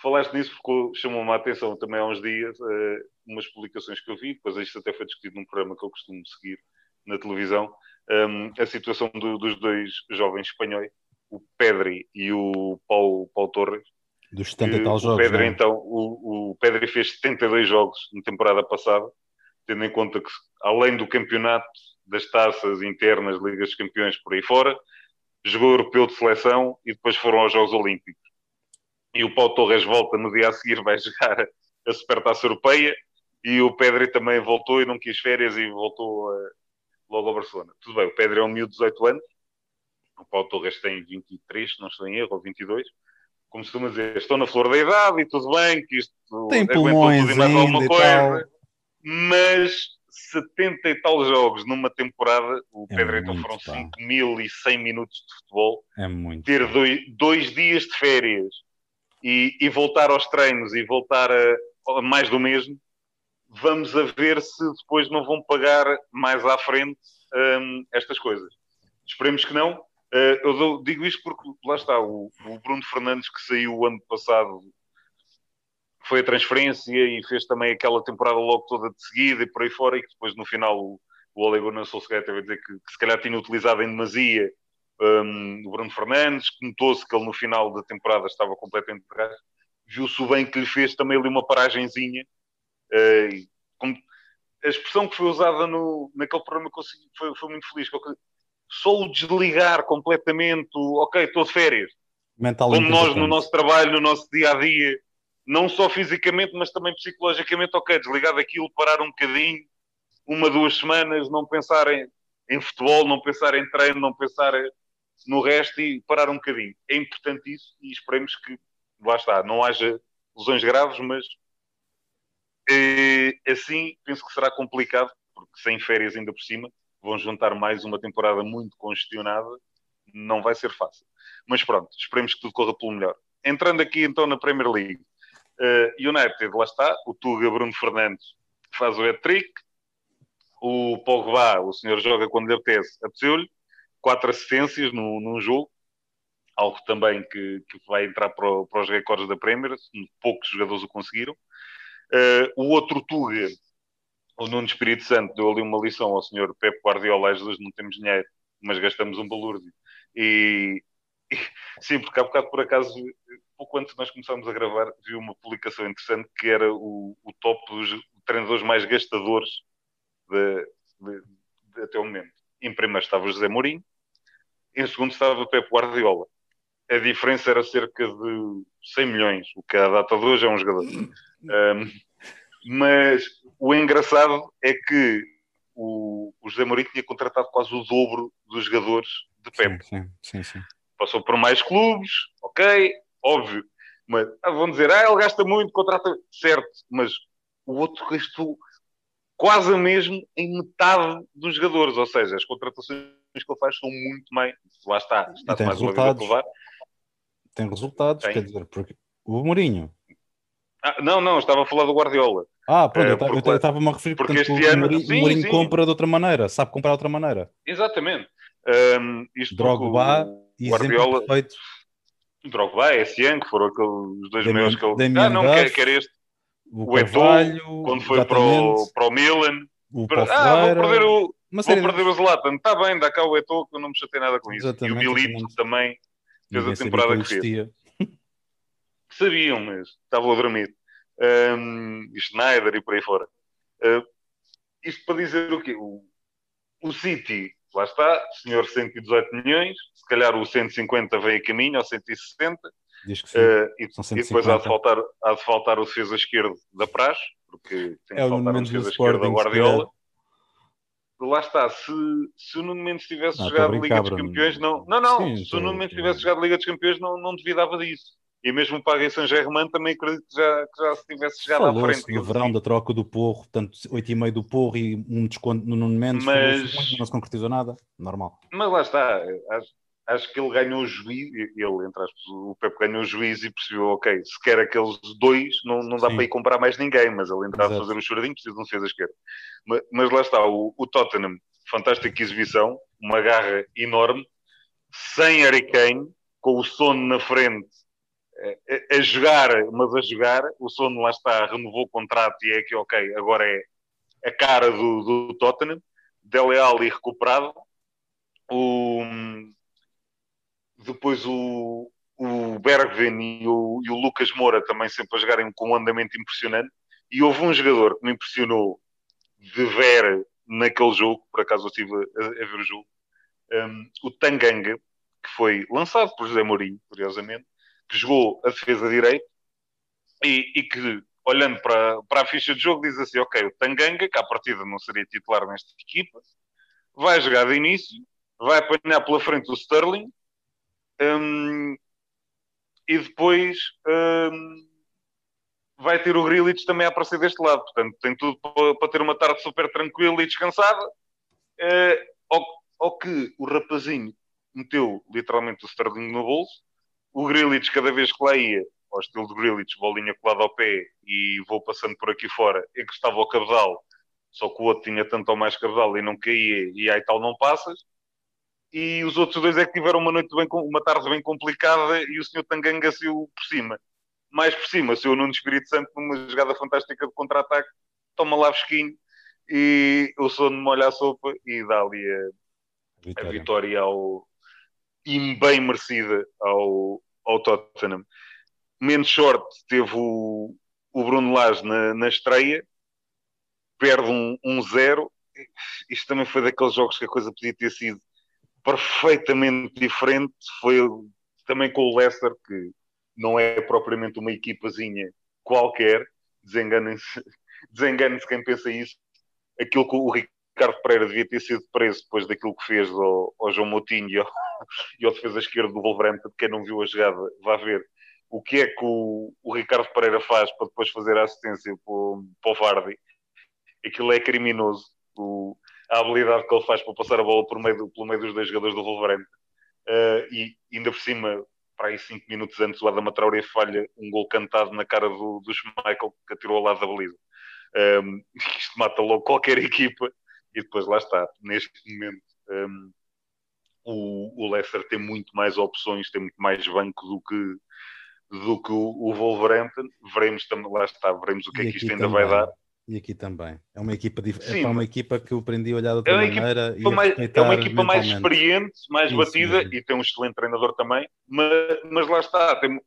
falaste nisso porque chamou-me a atenção também há uns dias uh, umas publicações que eu vi, depois isto até foi discutido num programa que eu costumo seguir na televisão, um, a situação do, dos dois jovens espanhóis, o Pedri e o Paulo, Paulo Torres. Dos 70 e tal jogos. Pedri, é? então, o, o Pedri fez 72 jogos na temporada passada, tendo em conta que, além do campeonato, das taças internas, Ligas dos Campeões por aí fora, jogou europeu de seleção e depois foram aos Jogos Olímpicos. E o Paulo Torres volta no dia a seguir, vai *laughs* jogar a Supertaça Europeia e o Pedri também voltou e não quis férias e voltou a, logo ao Barcelona. Tudo bem, o Pedri é um miúdo de 18 anos, o Paulo Torres tem 23, se não estou em erro, ou 22. Como se costuma dizer, estou na flor da idade e tudo bem, que isto tem pulmões tudo e mais alguma coisa, mas 70 e tal jogos numa temporada, o é Pedro então foram 5.100 minutos de futebol. É muito. Ter dois, dois dias de férias e, e, voltar aos treinos e voltar a, a, mais do mesmo, vamos a ver se depois não vão pagar mais à frente um, estas coisas. Esperemos que não. Uh, eu digo isto porque lá está, o, o Bruno Fernandes que saiu o ano passado foi a transferência e fez também aquela temporada logo toda de seguida e por aí fora, e que depois no final o, o Ole Gunnar Solskjaer teve a dizer que, que, se calhar tinha utilizado em demasia um, o Bruno Fernandes, que notou-se que ele no final da temporada estava completamente de gás. Viu-se bem que lhe fez também ali uma paragenzinha. Uh, como, a expressão que foi usada no, naquele programa que eu segui, foi, foi muito feliz. Só o desligar completamente, o, ok, estou de férias. Mental como nós no nosso trabalho, no nosso dia a dia, não só fisicamente, mas também psicologicamente, ok, desligar daquilo, parar um bocadinho, uma, duas semanas, não pensar em, em futebol, não pensar em treino, não pensar no resto e parar um bocadinho. É importante isso e esperemos que, lá está, não haja lesões graves, mas eh, assim penso que será complicado, porque sem férias ainda por cima, vão juntar mais uma temporada muito congestionada, não vai ser fácil. Mas pronto, esperemos que tudo corra pelo melhor. Entrando aqui então na Premier League, Uh, United, lá está, o Tuga Bruno Fernandes faz o hat-trick, o Pogba, o senhor joga quando lhe apetece, apeteceu-lhe, quatro assistências no, num jogo, algo também que, que vai entrar para, o, para, os recordes da Premier, poucos jogadores o conseguiram. Uh, o outro Tuga, o Nuno Espírito Santo, deu ali uma lição ao senhor Pep Guardiola, às vezes não temos dinheiro, mas gastamos um balúrdio. E, *laughs* e sim, porque há bocado por acaso pouco antes de nós começarmos a gravar, vi uma publicação interessante que era o, o top dos treinadores mais gastadores de, de, de, até o momento. Em primeiro estava o José Mourinho, em segundo estava o Pep Guardiola. A diferença era cerca de 100 milhões, o que a data de hoje é um jogador. Um, mas o engraçado é que o, o José Mourinho tinha contratado quase o dobro dos jogadores de Pep. Sim, sim, sim, Passou por mais clubes, ok, óbvio. Mas ah, vão dizer, ah, ele gasta muito, contrata. Certo, mas o outro gastou quase mesmo em metade dos jogadores. Ou seja, as contratações que ele faz são muito mais. Lá está, está tem mais resultados. uma vez a Tem resultados, tem. quer dizer, porque o Mourinho. Ah, não, não, estava a falar do Guardiola. Ah, pronto, uh, eu estava-me a referir porque portanto, este o ano, Mourinho, sim, Mourinho sim. compra de outra maneira, sabe comprar de outra maneira. Exatamente. Um, isto Drogba, o Guardiola, perfeito Drogba, Essien, que foram aqueles, os dois meus que ele... Ah, não, quer, quer este. O, o quando foi para o, para o Milan. O ah, vou perder o, vou perder o Zlatan. Está bem, dá cá o Eto'o, que eu não me chatei nada com isso. Exatamente, e o Milito também fez a temporada que, fez. *laughs* Sabiam, mas estavam a dormir. Um, e Schneider e por aí fora. Uh, isto para dizer o quê? O, o City lá está, senhor 118 milhões, se calhar o 150 vem a caminho, ou 160. Diz que sim. Uh, e, e, depois há de, faltar, há de faltar o defesa esquerdo da Praxe, porque tem é de faltar o defesa esquerdo da Guardiola. Lá está, se, se o Nuno Mendes tivesse não, jogado Liga dos Campeões, não. Não, não, sim, se o Nuno Mendes tivesse jogado Liga dos Campeões, não, não duvidava disso. E mesmo para a Saint-Germain também acredito que já, que já se tivesse chegado à frente. no verão da troca do Porro, portanto 8,5 do Porro e um desconto no Nuno Mendes, mas... não se concretizou nada, normal. Mas lá está, acho que ele ganhou o juiz, ele, entre aspas, o Pepe ganhou o juiz e percebeu, ok, se quer aqueles dois, não, não dá Sim. para ir comprar mais ninguém, mas ele está a fazer um choradinho, precisa de um defesa esquerda. Mas, mas, lá está, o, o, Tottenham, fantástica exibição, uma garra enorme, sem Harry Kane, com o sono na frente, a, a, jogar, mas a jogar, o sono lá está, renovou o contrato e é que, ok, agora é a cara do, do Tottenham, Dele Alli recuperado, o, depois o, o Bergvin e o, e o, Lucas Moura também sempre a jogarem com um andamento impressionante. E houve um jogador que me impressionou de ver naquele jogo, por acaso eu estive a, a ver o jogo, um, o Tanganga, que foi lançado por José Mourinho, curiosamente, que jogou a defesa direita e, e, que, olhando para, para a ficha de jogo, diz assim: Ok, o Tanganga, que à partida não seria titular nesta equipa, vai jogar de início, vai apanhar pela frente o Sterling um, e depois um, vai ter o Grealish também a aparecer deste lado. Portanto, tem tudo para, ter uma tarde super tranquila e descansada. Uh, ao, que o rapazinho meteu literalmente o Sterling no bolso, o Grealish cada vez que lá ia, ao estilo de Grealish, bolinha colada ao pé e vou passando por aqui fora, encostava ao cabedal, só que o outro tinha tanto ou mais cabedal e não caía, e aí tal não passas e os outros dois é que tiveram uma noite bem, uma tarde bem complicada e o senhor Tanganga saiu por cima. Mais por cima, saiu Nuno Espírito Santo numa jogada fantástica de contra-ataque, toma lá fresquinho e o sono molha a sopa e dá ali a vitória, a vitória ao, e bem merecida ao, ao Tottenham. Menos short teve o, o Bruno Lage na, na estreia, perde um, um zero. Isto também foi daqueles jogos que a coisa podia ter sido perfeitamente diferente foi também com o Leicester, que não é propriamente uma equipazinha qualquer, desenganem-se *laughs* desengane quem pensa isso. Aquilo que o Ricardo Pereira devia ter sido preso depois daquilo que fez ao, ao João Moutinho *laughs* e ao, defesa esquerdo do Wolverhampton, quem não viu a jogada, vá ver o que é que o, o Ricardo Pereira faz para depois fazer a assistência para para o Vardy. Aquilo é criminoso. O, a habilidade que ele faz para passar a bola por meio, pelo meio dos dois jogadores do Wolverhampton. Uh, e ainda por cima, para aí 5 minutos antes, o Adama Traoré falha um gol cantado na cara do, do Schmeichel que atirou ao lado da baliza. Um, *laughs* isto mata logo qualquer equipa e depois lá está. Neste momento, um, o, o Leicester tem muito mais opções, tem muito mais banco do que, do que o, o Wolverhampton. Veremos também, lá está, veremos o que é que isto ainda também. vai dar. E aqui também. É uma equipa diferente. É uma equipa que eu aprendi a olhar de outra é maneira. E mais, é uma equipa mais experiente, mais Isso batida mesmo. e tem um excelente treinador também. Mas, mas lá está, tem,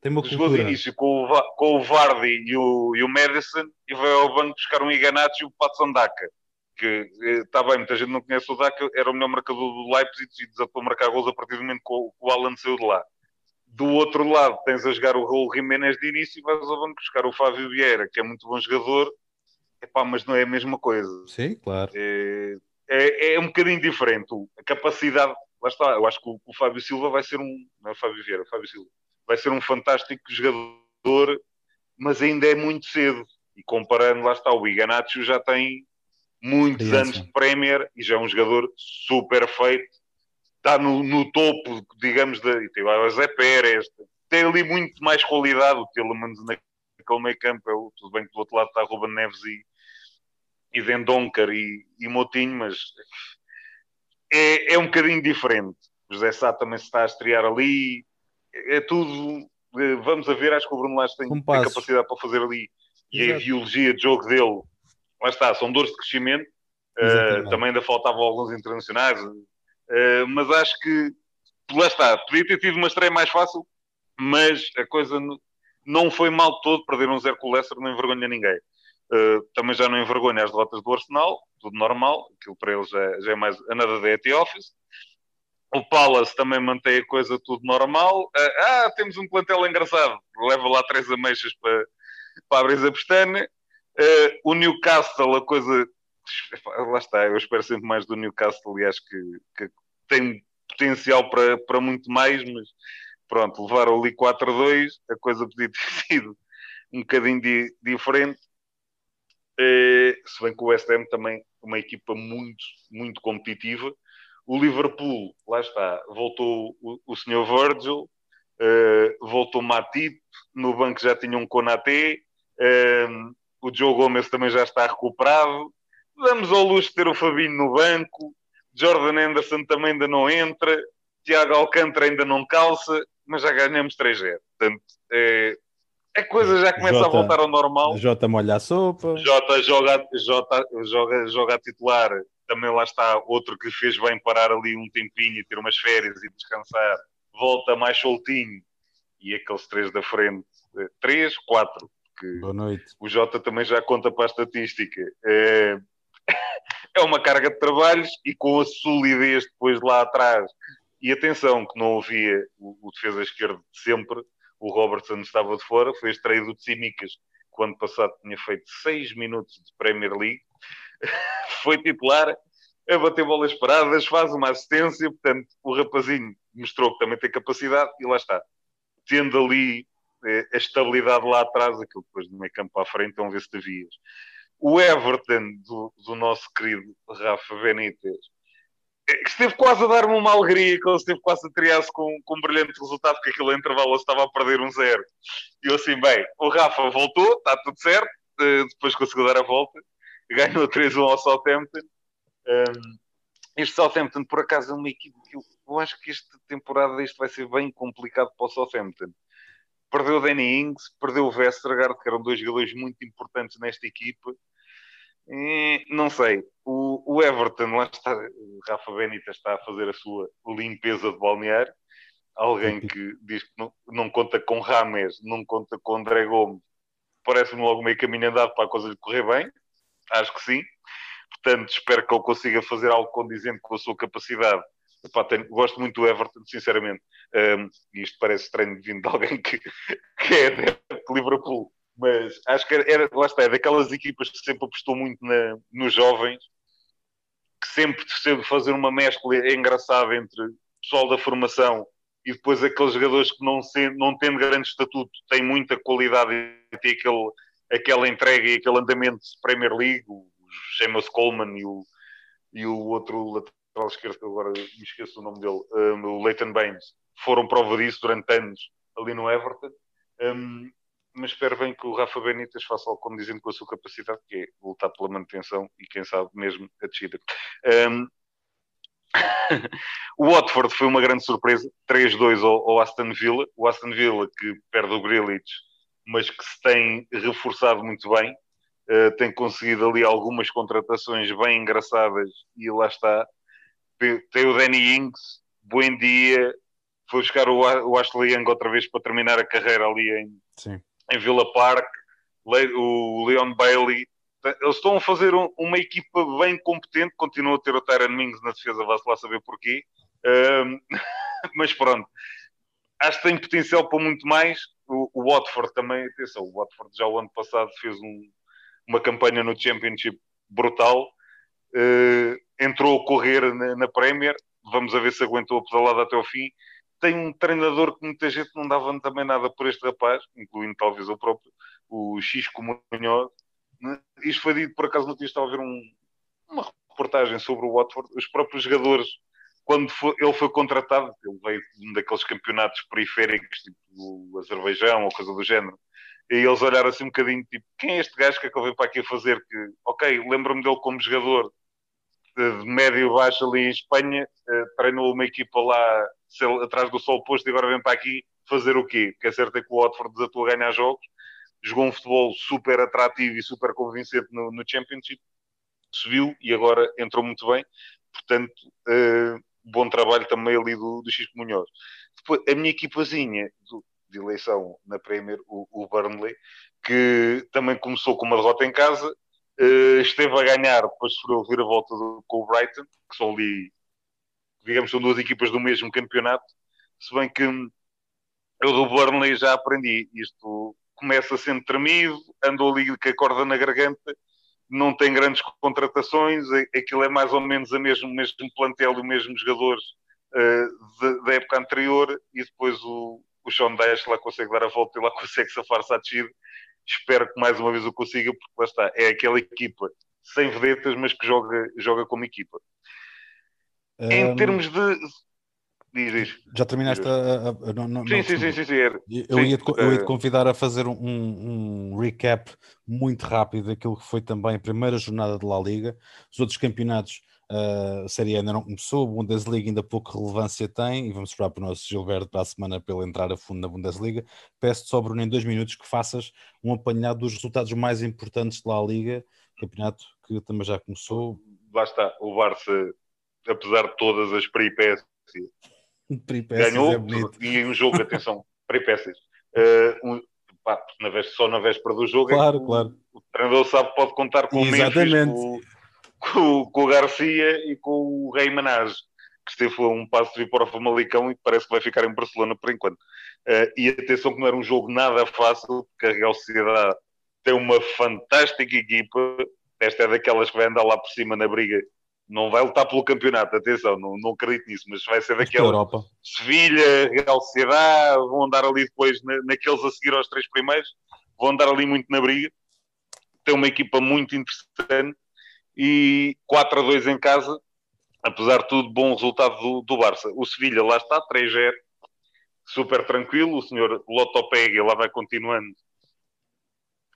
tem uma Jogou de início com o, com o Vardy e o, e o Madison e vai ao banco buscar um Iganacci e o Patson Daka. Que está eh, bem, muita gente não conhece o Daka, era o melhor marcador do Leipzig e desatou a marcar gols a partir do momento que o, o Alan saiu de lá do outro lado tens a jogar o Raul Jiménez de início e vais ao banco buscar o Fábio Vieira, que é muito bom jogador, Epá, mas não é a mesma coisa. Sim, claro. É, é, é um bocadinho diferente. A capacidade, lá está, eu acho que o, o Fábio Silva vai ser um, não é o Fábio Vieira, o Fábio Silva, vai ser um fantástico jogador, mas ainda é muito cedo. E comparando, lá está, o Iganaccio já tem muitos anos de Premier e já é um jogador super feito. Está no, no topo, digamos, da, e tem o Zé Pérez, tem ali muito mais qualidade, o Telemans naquele meio campo, é o, tudo bem que do outro lado está Ruben Neves e, e e, e Motinho, mas é, é um bocadinho diferente. José Sá também se está a estrear ali, é tudo, eh, vamos a ver, acho que o Bruno Lage tem, tem capacidade para fazer ali, e a biologia de jogo dele, lá está, são dores de crescimento, uh, também ainda faltavam alguns internacionais, Uh, mas acho que lá está, podia ter tido uma estreia mais fácil, mas a coisa não foi mal todo, perder um zero com o Leicester não envergonha ninguém. Uh, também já não envergonha as derrotas do Arsenal, tudo normal, aquilo para eles já, já é mais a nada da office. O Palace também mantém a coisa tudo normal. Ah, temos um plantel engraçado, leva lá três ameixas para, para abrir a pestana. Uh, o Newcastle, a coisa lá está, eu espero sempre mais do Newcastle e acho que, que tem potencial para, para muito mais, mas pronto, levaram ali 4 a 2, a coisa podia ter *laughs* sido um bocadinho di, diferente. Eh, se bem que o West Ham também uma equipa muito, muito competitiva. O Liverpool, lá está, voltou o, o Sr. Virgil, uh, voltou Matip, no banco já tinha um Konaté, uh, o Joe Gomes também já está recuperado. Damos ao luxo de ter o Fabinho no banco, Jordan Anderson também ainda não entra, Tiago Alcântara ainda não calça, mas já ganhamos 3-0. Portanto, é, a coisa já começa Jota, a voltar ao normal. Jota molha a sopa. Jota joga, Jota joga, joga a titular. Também lá está outro que fez bem parar ali um tempinho, ter umas férias e descansar. Volta mais soltinho. E aqueles três da frente, eh, três, quatro. Boa noite. O Jota também já conta para a estatística. É, *laughs* é uma carga de trabalhos e com a solidez depois de lá atrás. E atenção, que não havia o, o defesa esquerdo de sempre, o Robertson estava de fora, foi extraído de Simicas, que o ano passado tinha feito 6 minutos de Premier League, *laughs* foi titular, a bater bolas paradas, faz uma assistência, portanto, o rapazinho mostrou que também tem capacidade e lá está. Tendo ali a estabilidade lá atrás, aquilo depois do meio campo a frente, vamos ver se te vias. O Everton, do, do nosso querido Rafa Benítez, esteve quase a dar-me uma alegria que ele esteve quase a triar-se com, com um brilhante resultado, porque aquilo intervalo estava a perder um zero. E eu assim, bem, o Rafa voltou, está tudo certo, uh, depois conseguiu dar a volta, ganhou *laughs* 3-1 ao Southampton. Um, este Southampton, por acaso, é uma equipe que eu, eu, acho que esta temporada isto vai ser bem complicado para o Southampton. Perdeu o Danny Ings, perdeu o Vestergaard, que eram dois jogadores muito importantes nesta equipa não sei. O, o, Everton, lá está, o Rafa Benita está a fazer a sua limpeza de balneário. Alguém que *laughs* diz que não, não conta com Rames, não conta com André Gomes. Parece-me logo meio caminho andado para a coisa lhe correr bem. Acho que sim. Portanto, espero que ele consiga fazer algo condizente com a sua capacidade. Epá, tenho, gosto muito do Everton, sinceramente. Um, isto parece estranho vindo de alguém que, que é de Liverpool mas acho que era, lá está, é daquelas equipas que sempre apostou muito na, nos jovens, que sempre teve fazer uma mescla engraçada entre o pessoal da formação e depois aqueles jogadores que não, se, não tendo grande estatuto têm muita qualidade e têm aquele, aquela entrega e aquele andamento de Premier League, o Seamus Coleman e o, e o outro lateral esquerdo, que agora me esqueço o nome dele, um, o Leighton Baines, foram prova disso durante anos ali no Everton. Um, mas espero bem que o Rafa Benítez faça algo como dizendo com a sua capacidade, que é lutar pela manutenção e quem sabe mesmo a descida. Um... *laughs* o Watford foi uma grande surpresa, 3-2 ao, ao, Aston Villa. O Aston Villa que perde o Grealish, mas que se tem reforçado muito bem, uh, tem conseguido ali algumas contratações bem engraçadas e lá está. Tem o Danny Ings, bom dia, foi buscar o, o Ashley Young outra vez para terminar a carreira ali em, Sim em Villa Park, o Leon Bailey. Eles estão a fazer um, uma equipa bem competente, continua a ter o Tyron Mings na defesa, vai-se lá saber porquê. Um, *laughs* mas pronto, acho que tem potencial para muito mais. O, o, Watford também, atenção, o Watford já o ano passado fez um, uma campanha no Championship brutal. Uh, entrou a correr na, na Premier, vamos a ver se aguentou a pedalada até ao fim tem um treinador que muita gente não dava também nada por este rapaz, incluindo talvez o próprio, o Xisco Munhoz. Né? Isto foi dito, por acaso, no dia estava a ver um, uma reportagem sobre o Watford. Os próprios jogadores, quando foi, ele foi contratado, ele veio de um daqueles campeonatos periféricos, tipo o Azerbaijão ou coisa do género, e eles olharam assim um bocadinho, tipo, quem é este gajo que é que eu venho para aqui fazer? Que, ok, lembro-me dele como jogador de médio baixo ali em Espanha, uh, treinou uma equipa lá atrás do sol posto e agora vem para aqui fazer o quê? Porque é certo é que o Watford desatou a ganhar jogos, jogou um futebol super atrativo e super convincente no, no Championship, subiu e agora entrou muito bem. Portanto, uh, bom trabalho também ali do, do Xisco Munhoz. Depois, a minha equipazinha do, de eleição na Premier, o, o Burnley, que também começou com uma derrota em casa, uh, esteve a ganhar, depois sofreu a volta com o Brighton, que são ali digamos, são duas equipas do mesmo campeonato, se bem que eu do Burnley já aprendi, isto começa sendo tremido, andou ali com a corda na garganta, não tem grandes contratações, aquilo é mais ou menos o mesmo, mesmo plantel e os mesmos jogadores uh, da época anterior, e depois o, o Sean Dash lá consegue dar a volta e lá *laughs* consegue safar-se à descida. Espero que mais uma vez o consiga, porque lá está, é aquela equipa sem vedetas, mas que joga, joga como equipa. Em um, termos de. Diz, diz. Já terminaste diz. a. a, a não, não, sim, sim, sim, sim, sim, Eu, sim, ia te, eu ia te eh, convidar a fazer um, um, recap muito rápido daquilo que foi também a primeira jornada de La Liga. Os outros campeonatos Uh, a Série ainda não começou, a Bundesliga ainda pouca relevância tem e vamos esperar para o nosso Gilberto para a semana para ele entrar a fundo na Bundesliga. Peço-te só, Bruno, em dois minutos que faças um apanhado dos resultados mais importantes da Liga, campeonato que também já começou. Lá está, o Barça, apesar de todas as peripécias, peripécias ganhou é e um jogo, atenção, *laughs* peripécias. Uh, um, pá, na véspera, só na véspera do jogo, claro, é claro. O, treinador sabe que pode contar com Exatamente. o Memphis, com, com o Garcia e com o Rei Manage, que esteve a um passo de vir para o Famalicão e parece que vai ficar em Barcelona por enquanto. Uh, e atenção que não era um jogo nada fácil, porque a Real Sociedade tem uma fantástica equipa. Esta é daquelas que vai andar lá por cima na briga. Não vai lutar pelo campeonato, atenção, não, não acredito nisso, mas vai ser daquela Sevilha, Real Sociedade, vão andar ali depois na, naqueles a seguir aos três primeiros, vão andar ali muito na briga. Tem uma equipa muito interessante e 4 a 2 em casa, apesar de tudo, bom resultado do, do Barça. O Sevilha lá está, 3-0, super tranquilo. O senhor Lotopega lá vai continuando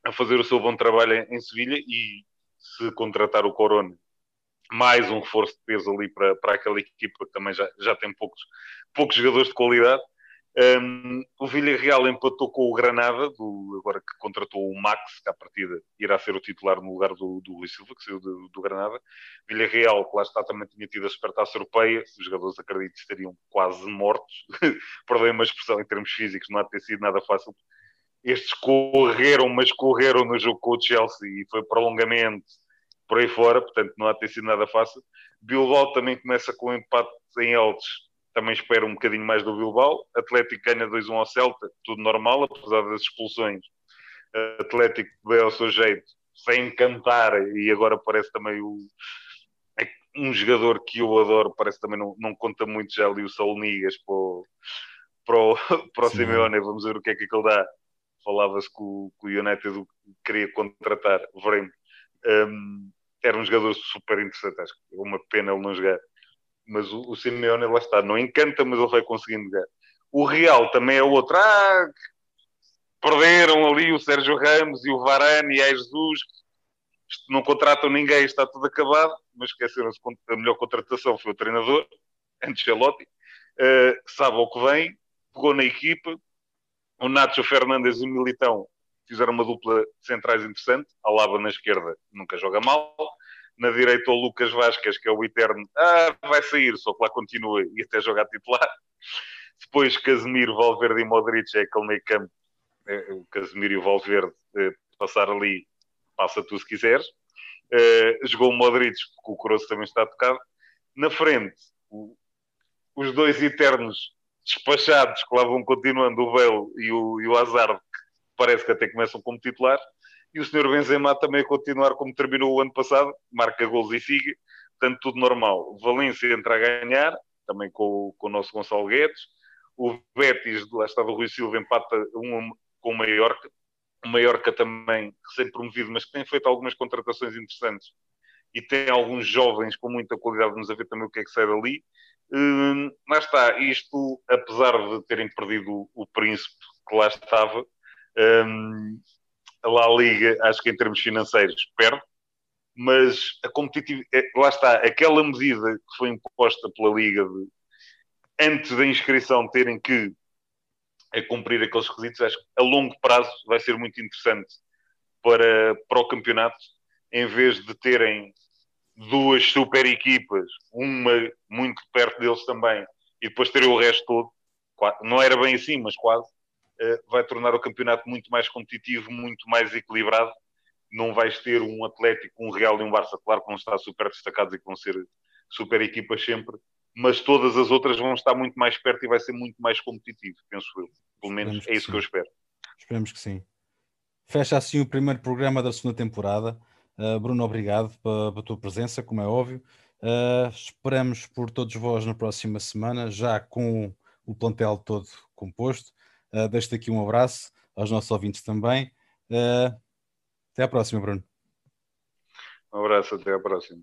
a fazer o seu bom trabalho em, em Sevilha e se contratar o Corona, mais um reforço de peso ali para, para aquela equipa que também já, já tem poucos, poucos jogadores de qualidade. Um, o Villarreal empatou com o Granada, do, agora que contratou o Max, que à partida irá ser o titular no lugar do, do Luís Silva, que saiu do, do Granada. Villarreal, que lá está, também tinha tido a supertaça europeia, os jogadores acredito estariam quase mortos, *laughs* perdão uma expressão em termos físicos, não há de ter sido nada fácil. Estes correram, mas correram no jogo com o Chelsea e foi prolongamento por aí fora, portanto não há de ter sido nada fácil. Bilbao também começa com um empate em Eltes também espero um bocadinho mais do Bilbao. Atlético ganha 2-1 ao Celta, tudo normal, apesar das expulsões. Atlético bem ao seu jeito, sem encantar, e agora parece também o, é um jogador que eu adoro, parece também não, não conta muito já ali o Saul Nigas para o, para o, *laughs* para o Simeone, vamos ver o que é que ele dá. Falava-se que o, que o United queria contratar, veremos. Um, era um jogador super interessante, acho que é uma pena ele não jogar mas o, o Simeone lá está, não encanta, mas ele vai conseguindo ganhar. O Real também é outro. Ah, perderam ali o Sérgio Ramos e o Varane e a Jesus. Não contratam ninguém, está tudo acabado. Mas esqueceram-se a melhor contratação foi o treinador, *laughs* Ancelotti. Uh, sabe o que vem, pegou na equipa. O Nacho Fernandes e o Militão fizeram uma dupla de centrais interessante. Alaba na esquerda nunca joga mal na direita o Lucas Vasquez, que é o eterno, ah, vai sair, só que lá continua e até jogar titular. Depois Casemiro, Valverde e Modric é aquele meio campo, é, o Casemiro e o Valverde é, passar ali, passa tu se quiseres. É, jogou o Modric, porque o Coroço também está tocado. Na frente, o, os dois eternos despachados que lá vão continuando, o Bale e o, e o Hazard, que parece que até começam como titulares e o senhor Benzema também a continuar como terminou o ano passado, marca gols e siga, portanto tudo normal. Valência entra a ganhar, também com, com o nosso Gonçalo Guedes, o Betis, lá estava o Rui Silva, empata um com o Mallorca, o Mallorca também recém-promovido, mas que tem feito algumas contratações interessantes e tem alguns jovens com muita qualidade, vamos ver também o que é que sai dali. Hum, lá está, isto, apesar de terem perdido o, o príncipe que lá estava, hum, a Liga, acho que em termos financeiros, perde, mas a competitividade, é, lá está, aquela medida que foi imposta pela Liga de, antes da inscrição terem que a cumprir aqueles requisitos, acho que a longo prazo vai ser muito interessante para, para o campeonato, em vez de terem duas super equipas, uma muito perto deles também, e depois terem o resto todo. Não era bem assim, mas quase. Eh, vai tornar o campeonato muito mais competitivo, muito mais equilibrado. Não vais ter um Atlético, um Real e um Barça, claro que vão estar super destacados e que vão ser super equipas sempre, mas todas as outras vão estar muito mais perto e vai ser muito mais competitivo, penso eu. Pelo menos Esperemos é isso que, que eu espero. Esperemos que sim. Fecha assim o primeiro programa da segunda temporada. Uh, Bruno, obrigado pela, pela, tua presença, como é óbvio. Uh, esperamos por todos vós na próxima semana, já com o plantel todo composto. Uh, Deixo-te aqui um abraço aos nossos ouvintes também. Uh, até à próxima, Bruno. Um abraço, até à próxima.